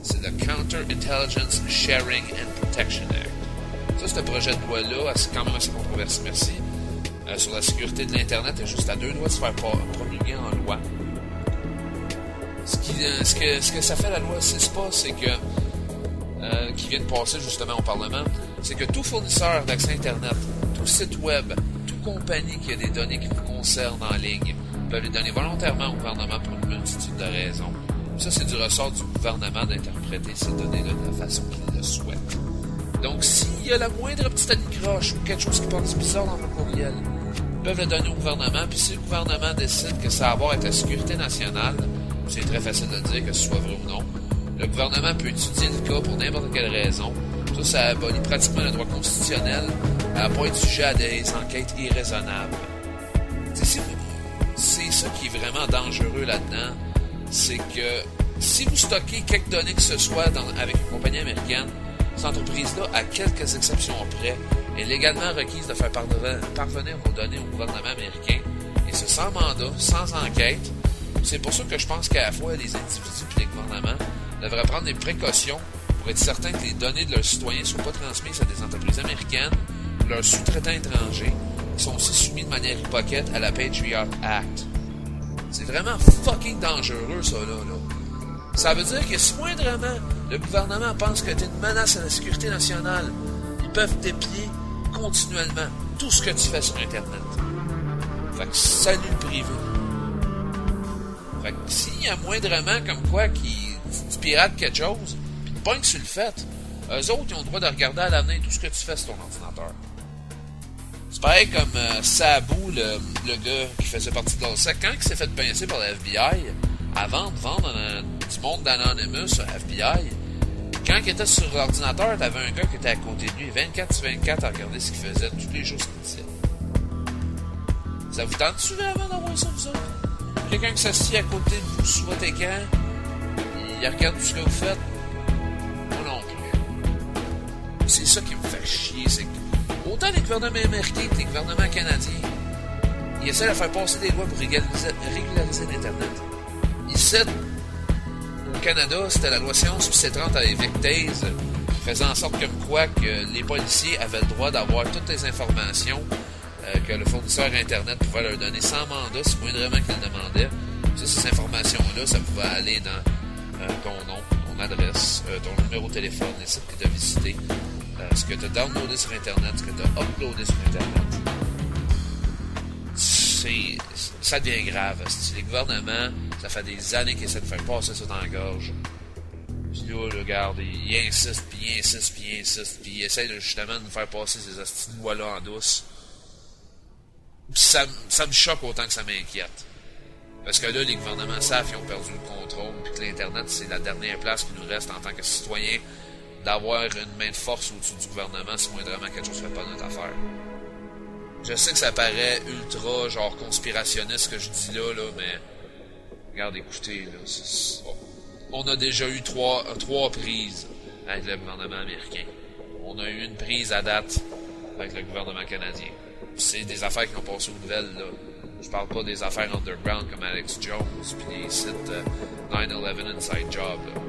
C'est le Counter-Intelligence Sharing and Protection Act. Ça, ce projet de loi-là, c'est quand même assez controversé, merci. Euh, sur la sécurité de l'Internet, est juste à deux doigts de se faire promulguer en loi. Euh, ce que ça fait la loi CISPA, c'est que euh, qui vient de passer justement au Parlement, c'est que tout fournisseur d'accès Internet, tout site web, toute compagnie qui a des données qui vous concernent en ligne, peuvent les donner volontairement au gouvernement pour une multitude de raisons. Ça, c'est du ressort du gouvernement d'interpréter ces données-là de la façon qu'il le souhaite. Donc, s'il y a la moindre petite anicroche ou quelque chose qui pense bizarre dans vos courriel, ils peuvent le donner au gouvernement, puis si le gouvernement décide que ça a à voir avec la sécurité nationale, c'est très facile de dire que ce soit vrai ou non, le gouvernement peut étudier le cas pour n'importe quelle raison. Ça, ça abolit pratiquement le droit constitutionnel à ne pas être sujet à des enquêtes irraisonnables. C'est ça qui est vraiment dangereux là-dedans. C'est que si vous stockez quelques données que ce soit avec une compagnie américaine, cette entreprise-là, à quelques exceptions près, est légalement requise de faire parvenir vos données au gouvernement américain, et ce sans mandat, sans enquête. C'est pour ça que je pense qu'à la fois les individus et les gouvernements devraient prendre des précautions pour être certains que les données de leurs citoyens ne soient pas transmises à des entreprises américaines ou leurs sous-traitants étrangers sont aussi soumis de manière hypocrite à la Patriot Act. C'est vraiment fucking dangereux, ça, là. Ça veut dire que si moindrement le gouvernement pense que tu es une menace à la sécurité nationale, ils peuvent déplier continuellement tout ce que tu fais sur Internet. Fait que salut le privé. Fait que s'il y a moindrement comme quoi qui tu pirates quelque chose, pis que tu le fais, eux autres, ils ont le droit de regarder à l'avenir tout ce que tu fais sur ton ordinateur. C'est pareil comme euh, Sabu, le, gars qui faisait partie de l'OSEC, quand il s'est fait pincer par la FBI, avant de vendre un, du monde d'Anonymous à FBI, quand il était sur l'ordinateur, t'avais un gars qui était à côté de lui, 24 sur 24, à regarder ce qu'il faisait tous les jours ce qu'il disait. Ça vous tente-tu vraiment d'avoir ça, vous autres? Quelqu'un qui s'assied à côté de vous sur votre écran, il regarde tout ce que vous faites? Moi non plus. C'est ça qui me fait chier, c'est que autant les gouvernements américains que les gouvernements canadiens, ils essaient de faire passer des lois pour régulariser, régulariser l'Internet. Ici, au Canada, c'était la loi science puis 30 avec qui faisait en sorte comme quoi que les policiers avaient le droit d'avoir toutes les informations euh, que le fournisseur Internet pouvait leur donner sans mandat, si moindrement qu'il le demandait. Ça, ces informations-là, ça pouvait aller dans euh, ton nom, ton adresse, euh, ton numéro de téléphone, les sites que tu as visités, euh, ce que tu as downloadé sur Internet, ce que tu as uploadé sur Internet. C'est, ça devient grave. Les gouvernements, ça fait des années qu'ils essaient de faire passer ça dans la gorge. Puis le garde, il, il insiste, puis il insiste, puis il insiste, puis il essaie de, justement de nous faire passer ces astuces de là en douce. Ça, ça me choque autant que ça m'inquiète. Parce que là, les gouvernements savent qu'ils ont perdu le contrôle, puis que l'Internet, c'est la dernière place qui nous reste en tant que citoyens d'avoir une main de force au-dessus du gouvernement si moindrement quelque chose ne fait pas notre affaire. Je sais que ça paraît ultra, genre, conspirationniste ce que je dis là, là, mais... Regarde, écoutez, là, c'est- on a déjà eu trois, euh, trois prises avec le gouvernement américain. On a eu une prise à date avec le gouvernement canadien. C'est des affaires qui ont passé aux nouvelles, là. Je parle pas des affaires underground comme Alex Jones, puis les sites euh, 9-11 Inside Job, là.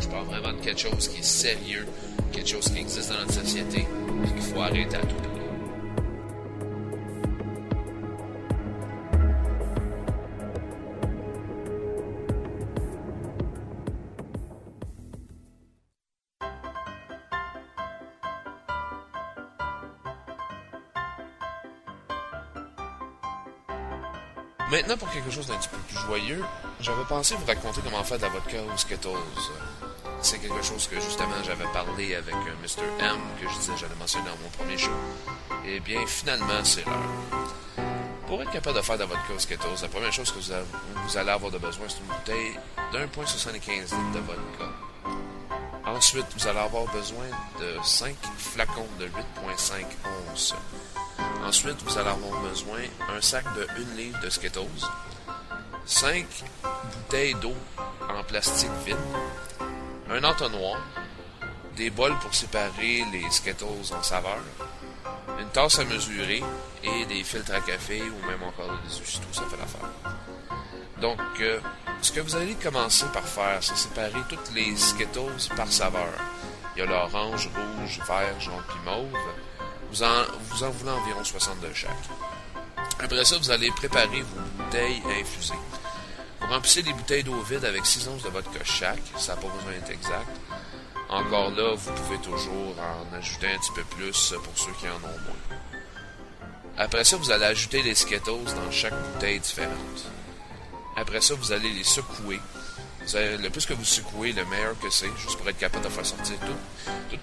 Je parle vraiment de quelque chose qui est sérieux, quelque chose qui existe dans notre société, et qu'il faut arrêter à tout prix. Maintenant, pour quelque chose d'un petit peu plus joyeux, j'avais pensé vous raconter comment faire de la vodka aux Skittles. C'est quelque chose que justement j'avais parlé avec un Mr. M, que je disais j'allais mentionner dans mon premier show. Eh bien, finalement, c'est l'heure. Pour être capable de faire de la vodka aux Skittles, la première chose que vous allez avoir de besoin, c'est une bouteille d'1,75 litres de vodka. Ensuite, vous allez avoir besoin de 5 flacons de 8,5 onces. Ensuite, vous allez avoir besoin d'un sac de 1 livre de Skittles, 5 bouteilles d'eau en plastique vide, un entonnoir, des bols pour séparer les Skittles en saveur, une tasse à mesurer et des filtres à café ou même encore des tout ça fait l'affaire. Donc, euh, ce que vous allez commencer par faire, c'est séparer toutes les Skittles par saveur. Il y a l'orange, rouge, vert, jaune puis mauve. Vous en, vous en voulez environ 62 chaque. Après ça, vous allez préparer vos bouteilles infusées. Vous remplissez les bouteilles d'eau vide avec 6 onces de vodka chaque. Ça n'a pas besoin d'être exact. Encore là, vous pouvez toujours en ajouter un petit peu plus pour ceux qui en ont moins. Après ça, vous allez ajouter les Skittles dans chaque bouteille différente. Après ça, vous allez les secouer. Le plus que vous secouez, le meilleur que c'est, juste pour être capable de faire sortir tout, tout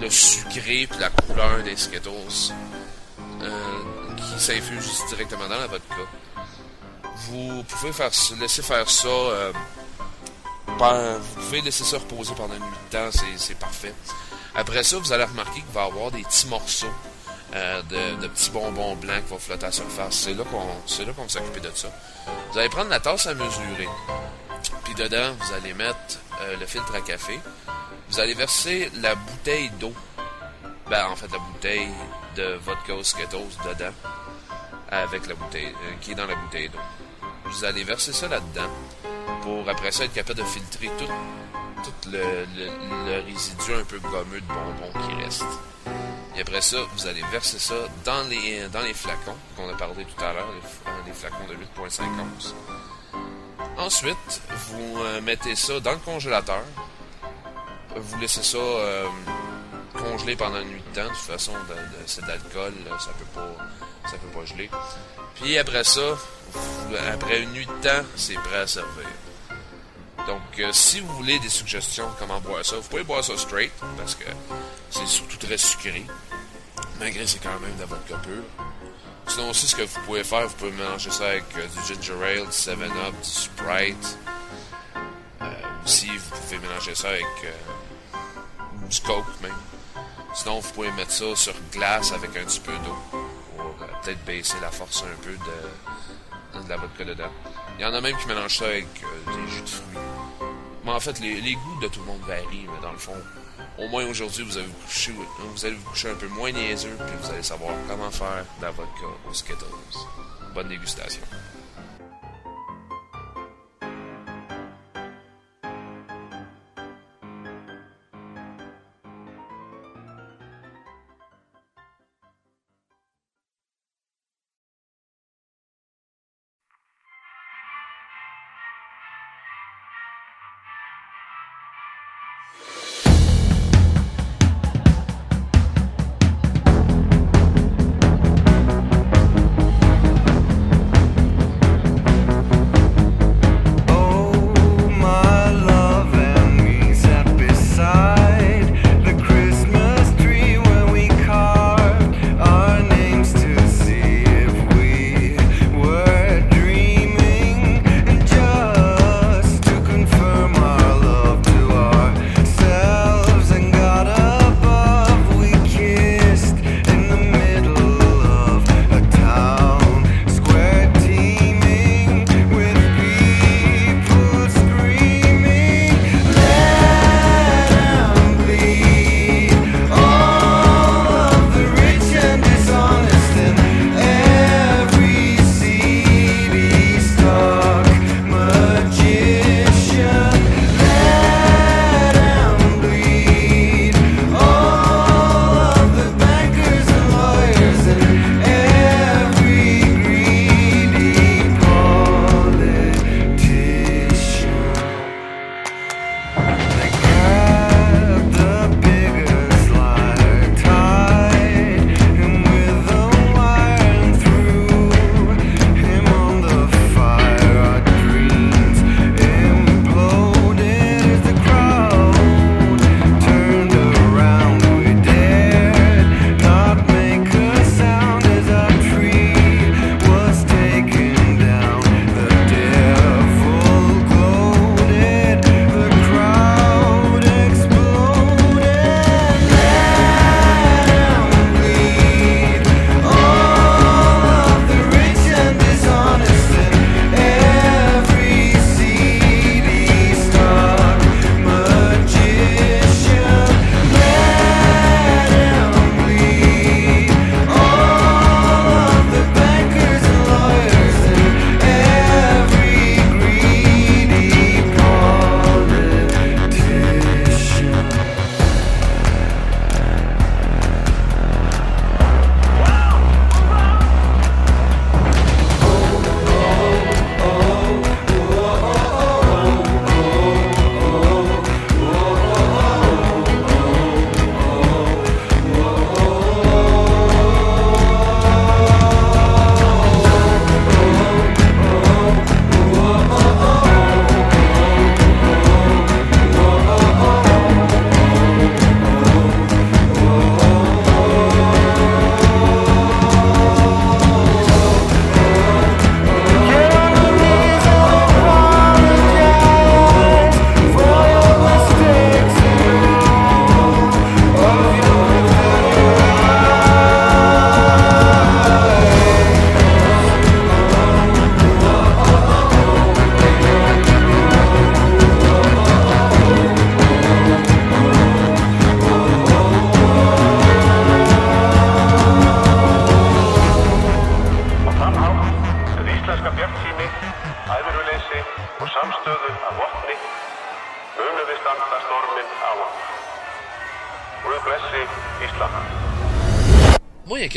le sucré et la couleur des Skittles euh, qui s'infuse directement dans la vodka. Vous pouvez faire, laisser faire ça. euh, vous pouvez laisser ça reposer pendant une nuit de temps, c'est- parfait. Après ça, vous allez remarquer qu'il va y avoir des petits morceaux euh, de, petits bonbons blancs qui vont flotter à la surface. C'est là qu'on là qu'on va s'occuper de ça. Vous allez prendre la tasse à mesurer. Puis dedans, vous allez mettre euh, le filtre à café. Vous allez verser la bouteille d'eau. Ben, en fait, la bouteille de vodka Skittles dedans. Avec la bouteille, qui est dans la bouteille d'eau. Vous allez verser ça là-dedans. Pour après ça être capable de filtrer tout, le, résidu un peu gommeux de bonbons qui reste. Et après ça, vous allez verser ça dans les, dans les flacons qu'on a parlé tout à l'heure, les, flacons de 8,5 onces. Ensuite, vous euh, mettez ça dans le congélateur. Vous laissez ça euh, congeler pendant une nuit de temps. De toute façon, de- de- c'est là, ça peut pas, peut pas geler. Puis après ça, après une nuit de temps, c'est prêt à servir. Donc, euh, si vous voulez des suggestions de comment boire ça, vous pouvez boire ça straight, parce que c'est surtout très sucré, malgré c'est quand même de la vodka. Sinon aussi, ce que vous pouvez faire, vous pouvez mélanger ça avec euh, du ginger ale, du 7-Up, du Sprite. Euh, aussi, vous pouvez mélanger ça avec euh, du Coke même. Sinon, vous pouvez mettre ça sur glace avec un petit peu d'eau peut-être baisser la force un peu de, la vodka dedans. Il y en a même qui mélangent ça avec euh, des jus de fruits. Mais en fait, les, les goûts de tout le monde varient, mais dans le fond, au moins aujourd'hui, vous, allez vous, coucher, un peu moins niaiseux, puis vous allez savoir comment faire de la vodka aux Skittles. Bonne dégustation.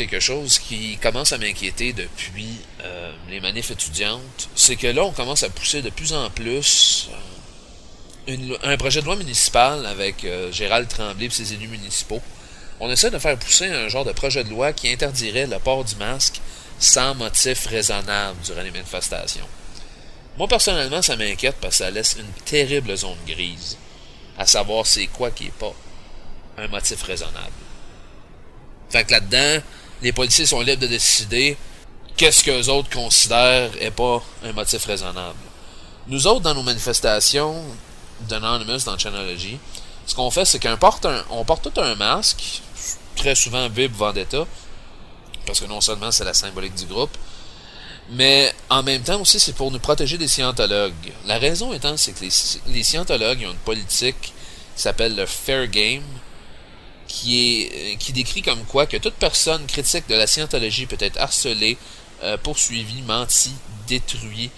Quelque chose qui commence à m'inquiéter depuis euh, les manifs étudiantes. C'est que là, on commence à pousser de plus en plus euh, un projet de loi municipal avec euh, Gérald Tremblay et ses élus municipaux. On essaie de faire pousser un genre de projet de loi qui interdirait le port du masque sans motif raisonnable durant les manifestations. Moi, personnellement, ça m'inquiète parce que ça laisse une terrible zone grise. À savoir c'est quoi qui est pas un motif raisonnable. Fait que là-dedans, les policiers sont libres de décider qu'est-ce qu'eux autres considèrent est pas un motif raisonnable. Nous autres, dans nos manifestations d'Anonymous dans Chanology, ce qu'on fait, c'est qu'on porte tout un masque, très souvent Vib Vendetta, parce que non seulement c'est la symbolique du groupe, mais en même temps aussi c'est pour nous protéger des scientologues. La raison étant, c'est que les, les scientologues ont une politique qui s'appelle le Fair Game, qui est qui décrit comme quoi que toute personne critique de la scientologie peut être harcelée, euh, poursuivie, mentie, détruite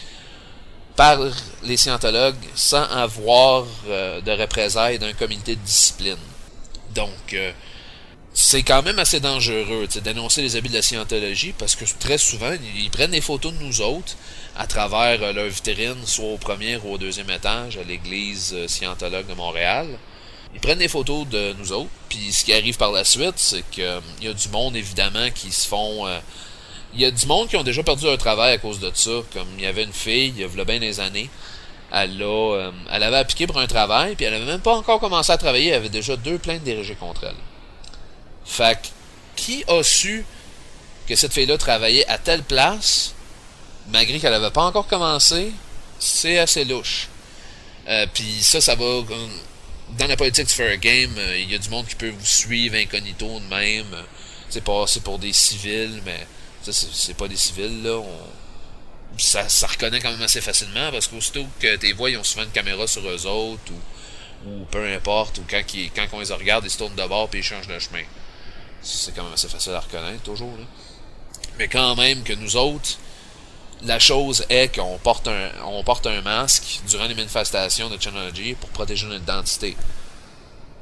par les scientologues sans avoir euh, de représailles d'un comité de discipline. Donc, euh, c'est quand même assez dangereux d'énoncer les abus de la scientologie parce que très souvent, ils, prennent des photos de nous autres à travers euh, leur vitrine, soit au premier ou au deuxième étage à l'église euh, scientologue de Montréal. Ils prennent des photos de nous autres, puis ce qui arrive par la suite, c'est que il y a du monde évidemment qui se font euh, il y a du monde qui ont déjà perdu leur travail à cause de ça. Comme il y avait une fille, il y a bien des années, elle, a, euh, elle avait appliqué pour un travail, puis elle avait même pas encore commencé à travailler, elle avait déjà deux plaintes dirigées contre elle. Fait que, qui a su que cette fille-là travaillait à telle place, malgré qu'elle avait pas encore commencé, c'est assez louche. Euh, puis ça, ça va... Dans la politique du fair game, euh, il y a du monde qui peut vous suivre incognito de même. Euh, C'est passé pour des civils, mais ça, c'est c'est pas des civils, là. On- ça, ça reconnaît quand même assez facilement parce qu'aussitôt que tes voix, ils ont souvent une caméra sur eux autres ou, ou peu importe, ou quand, quand on les regarde, ils se tournent de bord puis ils changent de chemin. C'est quand même assez facile à reconnaître, toujours, là. Mais quand même que nous autres, la chose est qu'on porte un, on porte un masque durant les manifestations de Chanology pour protéger notre identité.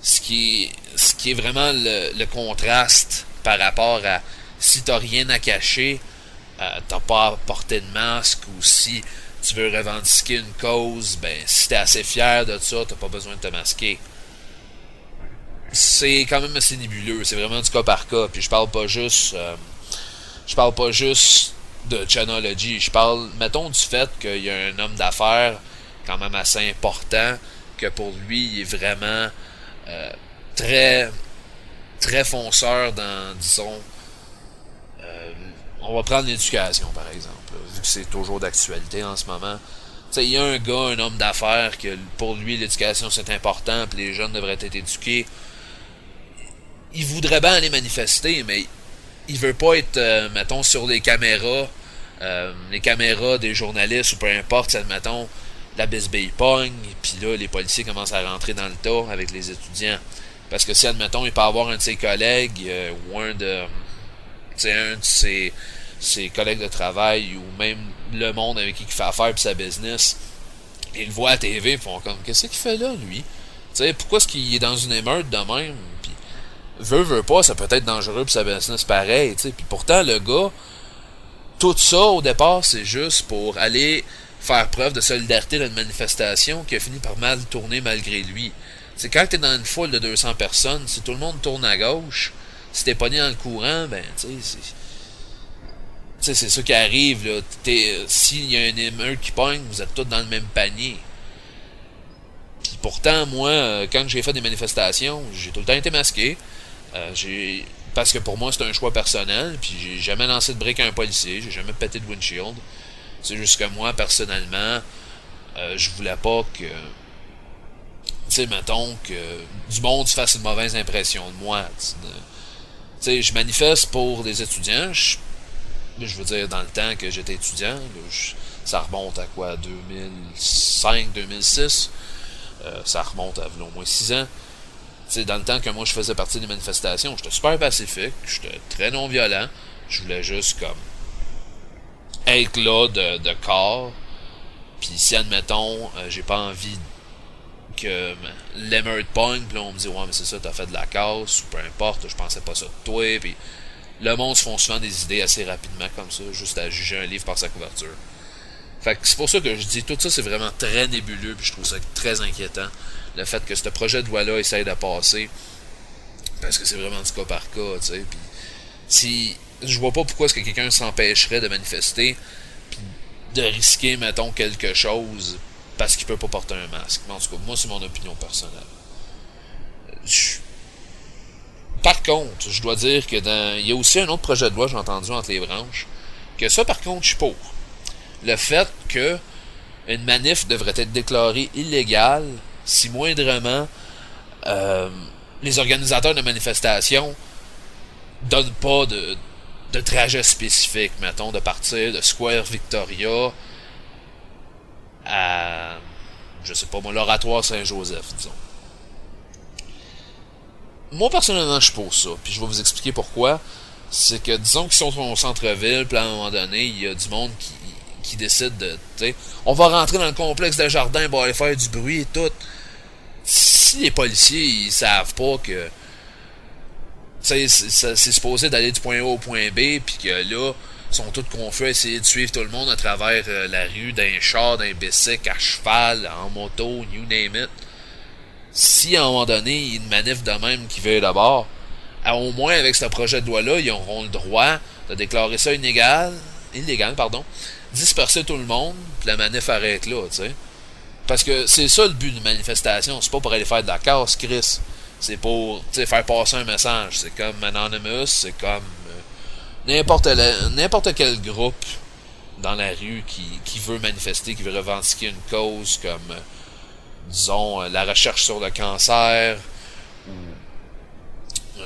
Ce qui est, ce qui est vraiment le, le contraste par rapport à si t'as rien à cacher, euh, t'as pas à porter de masque ou si tu veux revendiquer une cause, ben si t'es assez fier de ça, t'as pas besoin de te masquer. C'est quand même assez nébuleux, c'est vraiment du cas par cas. Puis je parle pas juste, euh, je parle pas juste de Chanology, je parle, mettons du fait qu'il y a un homme d'affaires quand même assez important que pour lui il est vraiment euh, très très fonceur dans disons euh, on va prendre l'éducation par exemple vu que c'est toujours d'actualité en ce moment. Il y a un gars un homme d'affaires que pour lui l'éducation c'est important puis les jeunes devraient être éduqués. Il voudrait bien aller manifester mais il veut pas être euh, mettons sur les caméras euh, les caméras des journalistes ou peu importe, admettons, la bisbille pogne, puis là, les policiers commencent à rentrer dans le tas avec les étudiants. Parce que si, admettons, il peut avoir un de ses collègues euh, ou un de, un de ses, ses collègues de travail ou même le monde avec qui il fait affaire puis sa business, ils le voient à TV, ils font comme, qu'est-ce qu'il fait là, lui? Tu sais, pourquoi est-ce qu'il est dans une émeute de même? Veut, veut pas, ça peut être dangereux pour sa business pareil, tu sais. Puis pourtant, le gars, tout ça, au départ, c'est juste pour aller faire preuve de solidarité dans une manifestation qui a fini par mal tourner malgré lui. C'est quand t'es dans une foule de 200 personnes, si tout le monde tourne à gauche, si t'es pogné dans le courant, ben, tu sais, c'est... C'est ça qui arrive, là. Euh, S'il y a un émeute qui pogne, vous êtes tous dans le même panier. Puis pourtant, moi, euh, quand j'ai fait des manifestations, j'ai tout le temps été masqué. Euh, parce que pour moi c'est un choix personnel puis j'ai jamais lancé de brique à un policier j'ai jamais pété de windshield. C'est juste que moi personnellement euh, je voulais pas que tu sais mettons que du monde se fasse une mauvaise impression de moi tu sais je manifeste pour des étudiants je, veux dire dans le temps que j'étais étudiant ça remonte à quoi 2005 2006 euh, ça remonte à au moins 6 ans sais, dans le temps que moi je faisais partie des manifestations, j'étais super pacifique, j'étais très non violent, je voulais juste comme être là de, de corps. Puis si admettons, euh, j'ai pas envie que l'émeute pogne, puis là on me dit ouais mais c'est ça, t'as fait de la casse, ou peu importe, je pensais pas ça de toi, le monde se font souvent des idées assez rapidement comme ça, juste à juger un livre par sa couverture. Fait c'est pour ça que je dis tout ça, c'est vraiment très nébuleux, puis je trouve ça très inquiétant. Le fait que ce projet de loi-là essaye de passer, parce que c'est vraiment du cas par cas, tu sais. Puis si je vois pas pourquoi est-ce que quelqu'un s'empêcherait de manifester, puis de risquer, mettons, quelque chose parce qu'il peut pas porter un masque. Mais en tout cas, moi, c'est mon opinion personnelle. Par contre, je dois dire que dans... il y a aussi un autre projet de loi, j'ai entendu entre les branches, que ça, par contre, je suis pour. Le fait que une manif devrait être déclarée illégale si moindrement euh, les organisateurs de manifestations donnent pas de, de trajet spécifique, mettons, de partir de Square Victoria à, je sais pas l'oratoire Saint-Joseph, disons. Moi, personnellement, je suis pour ça, puis je vais vous expliquer pourquoi. C'est que, disons qu'ils sont au centre-ville, puis à un moment donné, il y a du monde qui, qui décide de, on va rentrer dans le complexe de jardin, on va aller faire du bruit et tout. Si les policiers, ils savent pas que, c'est- supposé d'aller du point A au point B, puis que là, ils sont tous confus à essayer de suivre tout le monde à travers euh, la rue, d'un char, d'un bicycle, à cheval, en moto, you name it. Si à un moment donné, il y a une manif de même qui veut d'abord, au moins avec ce projet de loi-là, ils auront le droit de déclarer ça illégal, illégal, pardon, disperser tout le monde, puis la manif arrête là, tu sais. Parce que c'est ça le but d'une manifestation, c'est pas pour aller faire de la casse, Chris. C'est pour, tu sais, faire passer un message. C'est comme Anonymous, c'est comme euh, n'importe n'importe quel groupe dans la rue qui, qui veut manifester, qui veut revendiquer une cause comme, euh, disons, euh, la recherche sur le cancer, ou,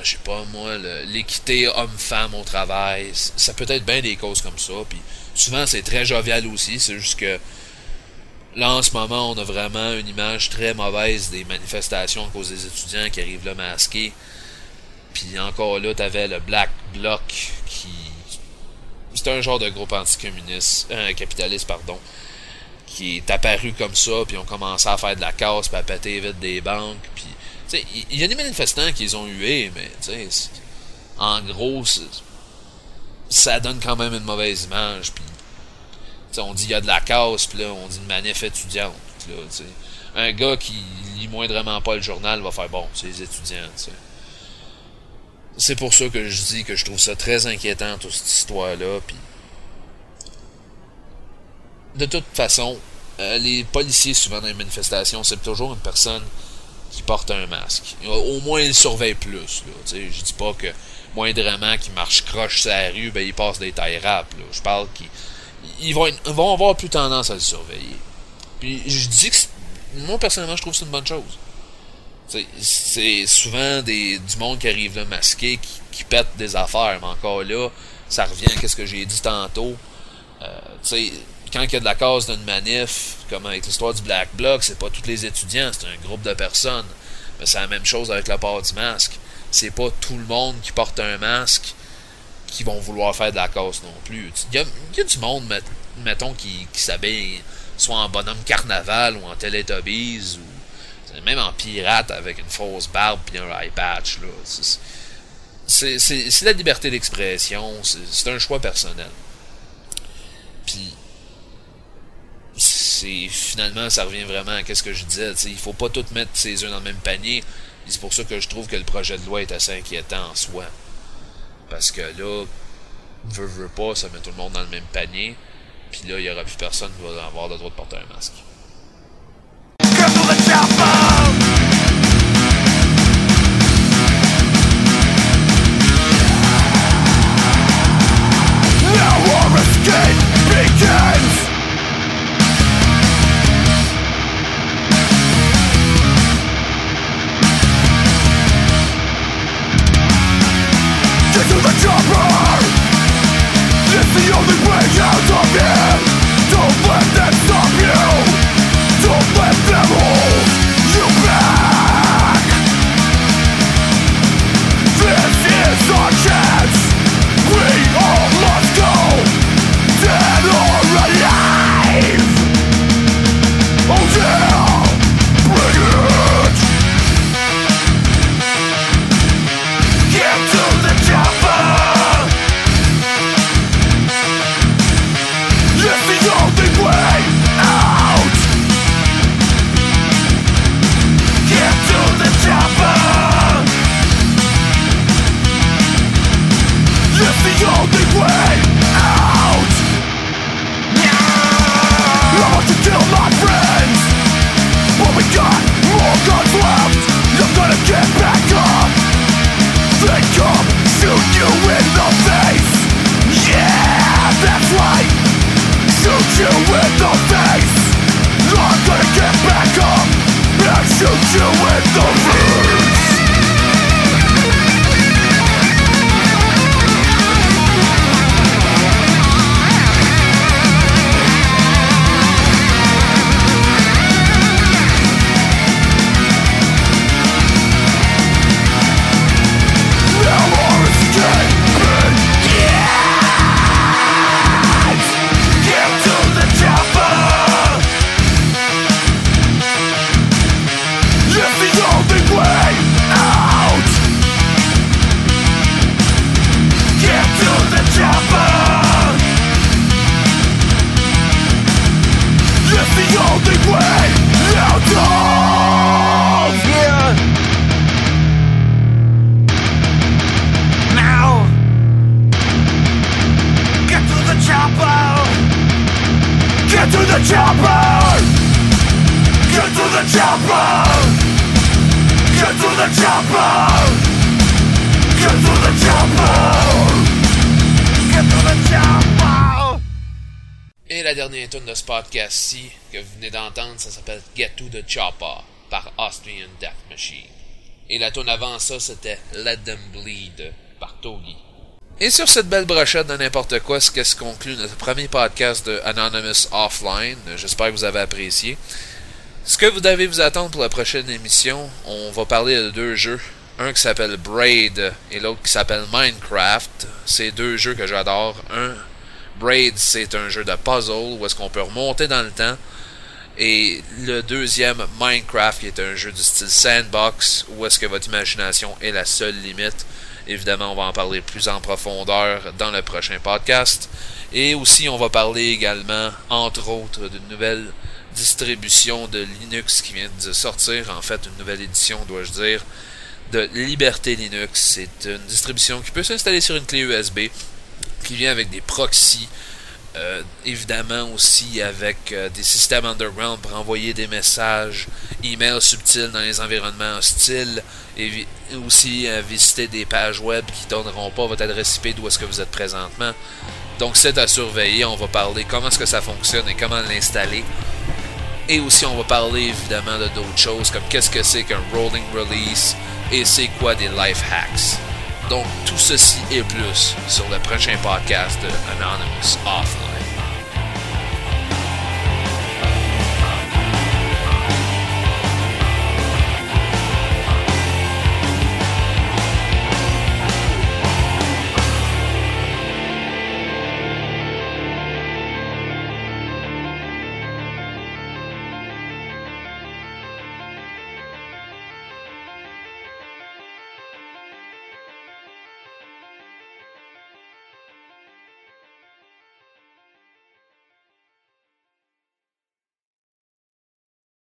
je sais pas moi, l'équité homme-femme au travail. Ça peut être bien des causes comme ça, puis souvent c'est très jovial aussi, c'est juste que là en ce moment on a vraiment une image très mauvaise des manifestations à cause des étudiants qui arrivent là masqués. Puis encore là, t'avais le Black Bloc qui. C'était un genre de groupe anticommuniste, euh, capitaliste, pardon, qui est apparu comme ça, puis ont commencé à faire de la casse, puis à péter vite des banques, puis. Il y, a des manifestants qui les ont hués, mais, tu sais, c'est- en gros, c'est- ça donne quand même une mauvaise image, puis. on dit il y a de la casse, puis là, on dit une manif étudiante, là. Un gars qui lit moindrement pas le journal va faire bon, c'est les étudiants. C'est pour ça que je dis que je trouve ça très inquiétant, toute cette histoire-là. De toute façon, euh, les policiers, souvent dans les manifestations, c'est toujours une personne qui porte un masque. Au moins, ils surveillent plus. Je dis pas que moindrement qu'ils marchent croche sur la rue, ben, ils passent des tailles rap. Là. Je parle qu'ils ils vont, avoir plus tendance à le surveiller. Puis je dis que, moi, personnellement, je trouve que c'est une bonne chose. C'est souvent des, du monde qui arrive là masqué, qui, qui pète des affaires, mais encore là, ça revient à ce que j'ai dit tantôt. Euh, quand il y a de la cause d'une manif, comme avec l'histoire du Black Bloc, c'est pas tous les étudiants, c'est un groupe de personnes. Mais c'est la même chose avec le port du masque. C'est pas tout le monde qui porte un masque qui vont vouloir faire de la cause non plus. Il y a, du monde, met- mettons, qui, qui s'habille soit en bonhomme carnaval ou en Teletubbies ou même en pirate avec une fausse barbe puis un eye patch. C'est- la liberté d'expression, c'est, un choix personnel. Puis, finalement, ça revient vraiment à ce que je disais. Il faut pas tout mettre ses œufs dans le même panier. C'est pour ça que je trouve que le projet de loi est assez inquiétant en soi. Parce que là, veut, veut pas, ça met tout le monde dans le même panier. Puis là, il y aura plus personne qui va avoir le droit de porter un masque. To the chopper. It's the only way out Et la dernière tune de ce podcast-ci que vous venez d'entendre, ça s'appelle Get to the Chopper par Austrian Death Machine. Et la tune avant ça, c'était Let Them Bleed par Togi. Et sur cette belle brochette de n'importe quoi, ce qui se conclut notre premier podcast de Anonymous Offline. J'espère que vous avez apprécié. Ce que vous devez vous attendre pour la prochaine émission, on va parler de deux jeux. Un qui s'appelle Braid et l'autre qui s'appelle Minecraft. C'est deux jeux que j'adore. Un, Braid, c'est un jeu de puzzle où est-ce qu'on peut remonter dans le temps. Et le deuxième, Minecraft, qui est un jeu du style sandbox, où est-ce que votre imagination est la seule limite. Évidemment, on va en parler plus en profondeur dans le prochain podcast. Et aussi, on va parler également, entre autres, d'une nouvelle distribution de Linux qui vient de sortir. En fait, une nouvelle édition, dois-je dire, de Liberté Linux. C'est une distribution qui peut s'installer sur une clé USB, qui vient avec des proxys. Euh, évidemment aussi avec euh, des systèmes underground pour envoyer des messages email subtils dans les environnements hostiles et aussi euh, visiter des pages web qui donneront pas votre adresse IP d'où est-ce que vous êtes présentement. Donc c'est à surveiller, on va parler comment est-ce que ça fonctionne et comment l'installer. Et aussi on va parler évidemment de d'autres choses comme qu'est-ce que c'est qu'un rolling release et c'est quoi des life hacks. Donc tout ceci et plus sur le prochain podcast de Anonymous Offline.